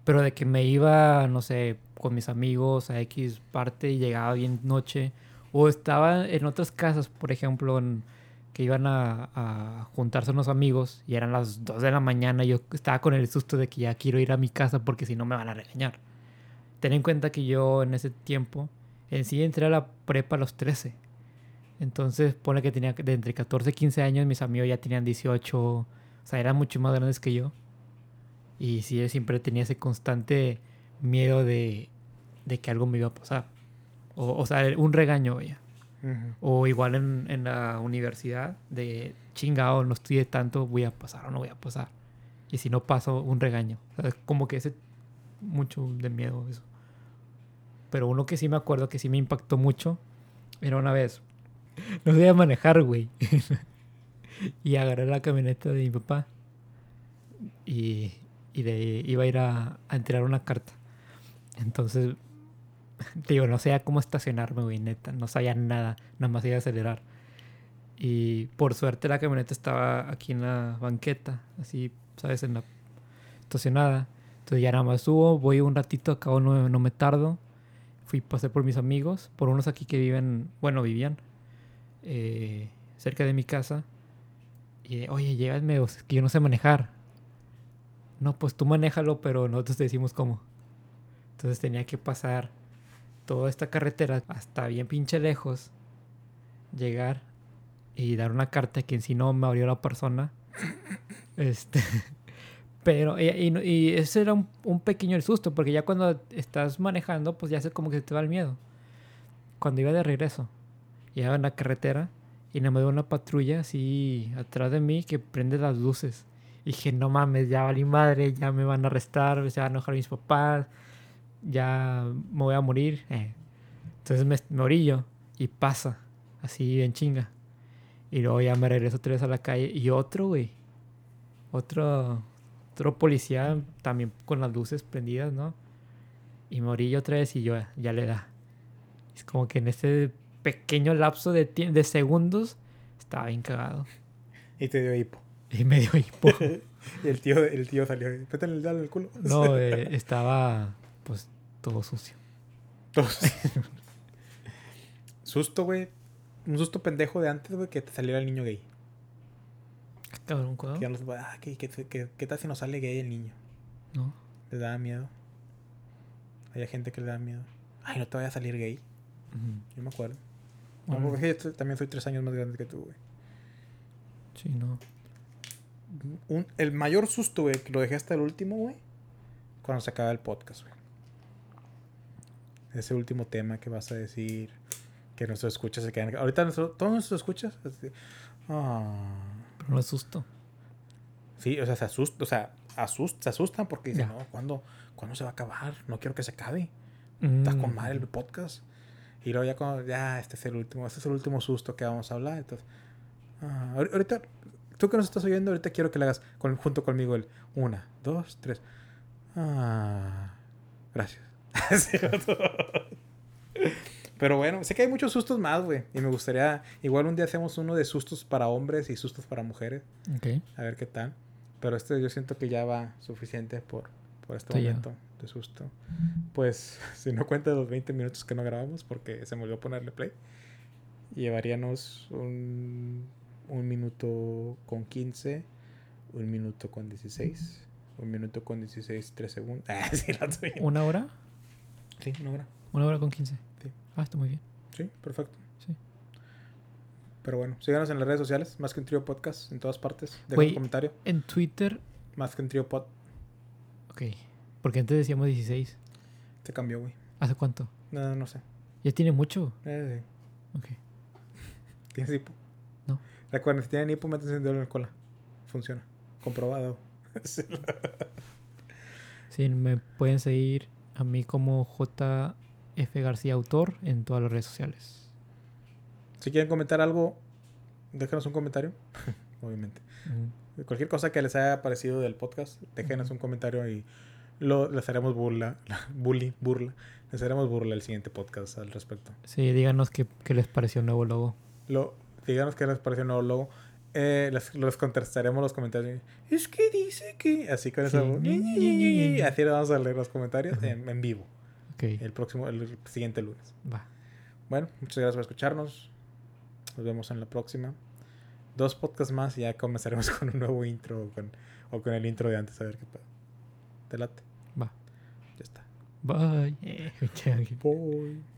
pero de que me iba, no sé, con mis amigos a X parte y llegaba bien noche, o estaba en otras casas, por ejemplo, en- que iban a, juntarse unos amigos y eran las 2 de la mañana y yo estaba con el susto de que ya quiero ir a mi casa porque si no me van a regañar. Ten en cuenta que yo en ese tiempo en sí entré a la prepa a los 13. Entonces, pone que tenía de entre 14 y 15 años, mis amigos ya tenían 18, o sea, eran mucho más grandes que yo. Y sí, yo siempre tenía ese constante miedo de, de que algo me iba a pasar. O, o sea, un regaño, vaya. O igual en, en la universidad, de chingado, no estudié tanto, voy a pasar o no voy a pasar. Y si no paso, un regaño. O sea, como que ese mucho de miedo eso. Pero uno que sí me acuerdo que sí me impactó mucho era una vez. *laughs* No sabía manejar, güey. *laughs* y agarré la camioneta de mi papá. Y, y de, iba a ir a, a entregar una carta. Entonces, digo, no sabía cómo estacionarme, güey, neta. No sabía nada. Nada más iba a acelerar. Y por suerte la camioneta estaba aquí en la banqueta, así ¿sabes? En la estacionada. Entonces ya nada más subo, voy un ratito, acabo no, no me tardo. Fui, pasé por mis amigos, por unos aquí que viven, bueno, vivían eh, cerca de mi casa. Y, oye, llévame, o sea, que yo no sé manejar. No, pues tú manéjalo, pero nosotros te decimos cómo. Entonces tenía que pasar toda esta carretera hasta bien pinche lejos, llegar y dar una carta que en sí no me abrió la persona. *coughs* Este, *laughs* pero, y, y y ese era un, un pequeño susto, porque ya cuando estás manejando, pues ya sé como que te va el miedo. Cuando iba de regreso, iba en la carretera y nada más veo una patrulla así atrás de mí que prende las luces. Y dije, no mames, ya valí madre, ya me van a arrestar, se van a enojar mis papás, ya me voy a morir. eh. Entonces me, me orillo y pasa, así en chinga. Y luego ya me regreso otra vez a la calle y otro, güey. Otro, otro policía también con las luces prendidas, ¿no? Y me orillo otra vez y yo ya le da. Es como que en ese pequeño lapso de, de segundos estaba bien cagado. Y te dio hipo. Y me dio hipo. *laughs* Y el tío, el tío salió. Pétale el dedo en el culo. No, *laughs* eh, estaba pues todo sucio. Todos. susto, güey. Un susto pendejo de antes, güey, que te saliera el niño gay. No puede- ah, ¿qué, qué, qué- qué tal si no sale gay el niño? No. ¿Les daba miedo? Hay gente que le da miedo. Ay, no te vaya a salir gay. Yo me acuerdo. No, Órale. porque yo también soy tres años más grande que tú, güey. Sí, no. Un- el mayor susto, güey, que lo dejé hasta el último, güey. Cuando se acaba el podcast, güey. Ese último tema que vas a decir. Que nuestros escuchas se quedan. Ahorita nuestro- todos nuestros escuchas. así, ah. Pero no es susto. Sí, o sea, se asustan. O sea, asust, se asustan porque dicen, no, ¿cuándo, ¿cuándo se va a acabar? No quiero que se acabe. Está con Mm. madre el podcast. Y luego ya cuando, ya, este es el último, este es el último susto que vamos a hablar. Entonces, ah, ahor- ahorita, tú que nos estás oyendo, ahorita quiero que le hagas con- junto conmigo el una, dos, tres. Ah, gracias. *laughs* Pero bueno, sé que hay muchos sustos más, güey. Y me gustaría, igual un día hacemos uno de sustos para hombres y sustos para mujeres. Ok. A ver qué tal. Pero este yo siento que ya va suficiente por, por este Sí, ya. momento de susto. Pues, *laughs* si no cuenta los 20 minutos que no grabamos, porque se me olvidó ponerle play, llevaríamos un, un minuto con 15, un minuto con 16, un minuto con 16, 3 segundos. *laughs* Ah, sí. ¿Una hora? Sí, una hora. Una hora con 15. Sí. Ah, está muy bien. Sí, perfecto. Sí. Pero bueno, síganos en las redes sociales, más que un trío podcast, en todas partes. Dejen un comentario, En Twitter, más que un trío pod. ok. Porque antes decíamos 16. Se cambió, güey. ¿Hace cuánto? No, no sé. Ya tiene mucho. Eh, sí. Ok. *laughs* ¿Tienes hipo? No. Recuerden, si tienen hipo, métanse el dedo en la cola. Funciona. Comprobado. *laughs* Sí, me pueden seguir a mí como JF García Autor en todas las redes sociales. si quieren comentar algo, déjenos un comentario. *laughs* Obviamente. Cualquier cosa que les haya parecido del podcast, déjenos un comentario y lo, les haremos burla. *laughs* Bully, burla. Les haremos burla el siguiente podcast al respecto. Sí, díganos qué, qué les pareció el nuevo logo. Lo, díganos qué les pareció el nuevo logo. Eh, les, los contestaremos los comentarios. Es que dice que. Así con esa voz. Así le vamos a leer los comentarios en, en vivo. El próximo, el siguiente lunes. va. Bueno, muchas gracias por escucharnos. Nos vemos en la próxima. Dos podcasts más y ya comenzaremos *laughs* con un nuevo intro o con, o con el intro de antes. A ver qué pasa. ¿Te late? Va. Ya está. Bye. Eh, *laughs* Bye.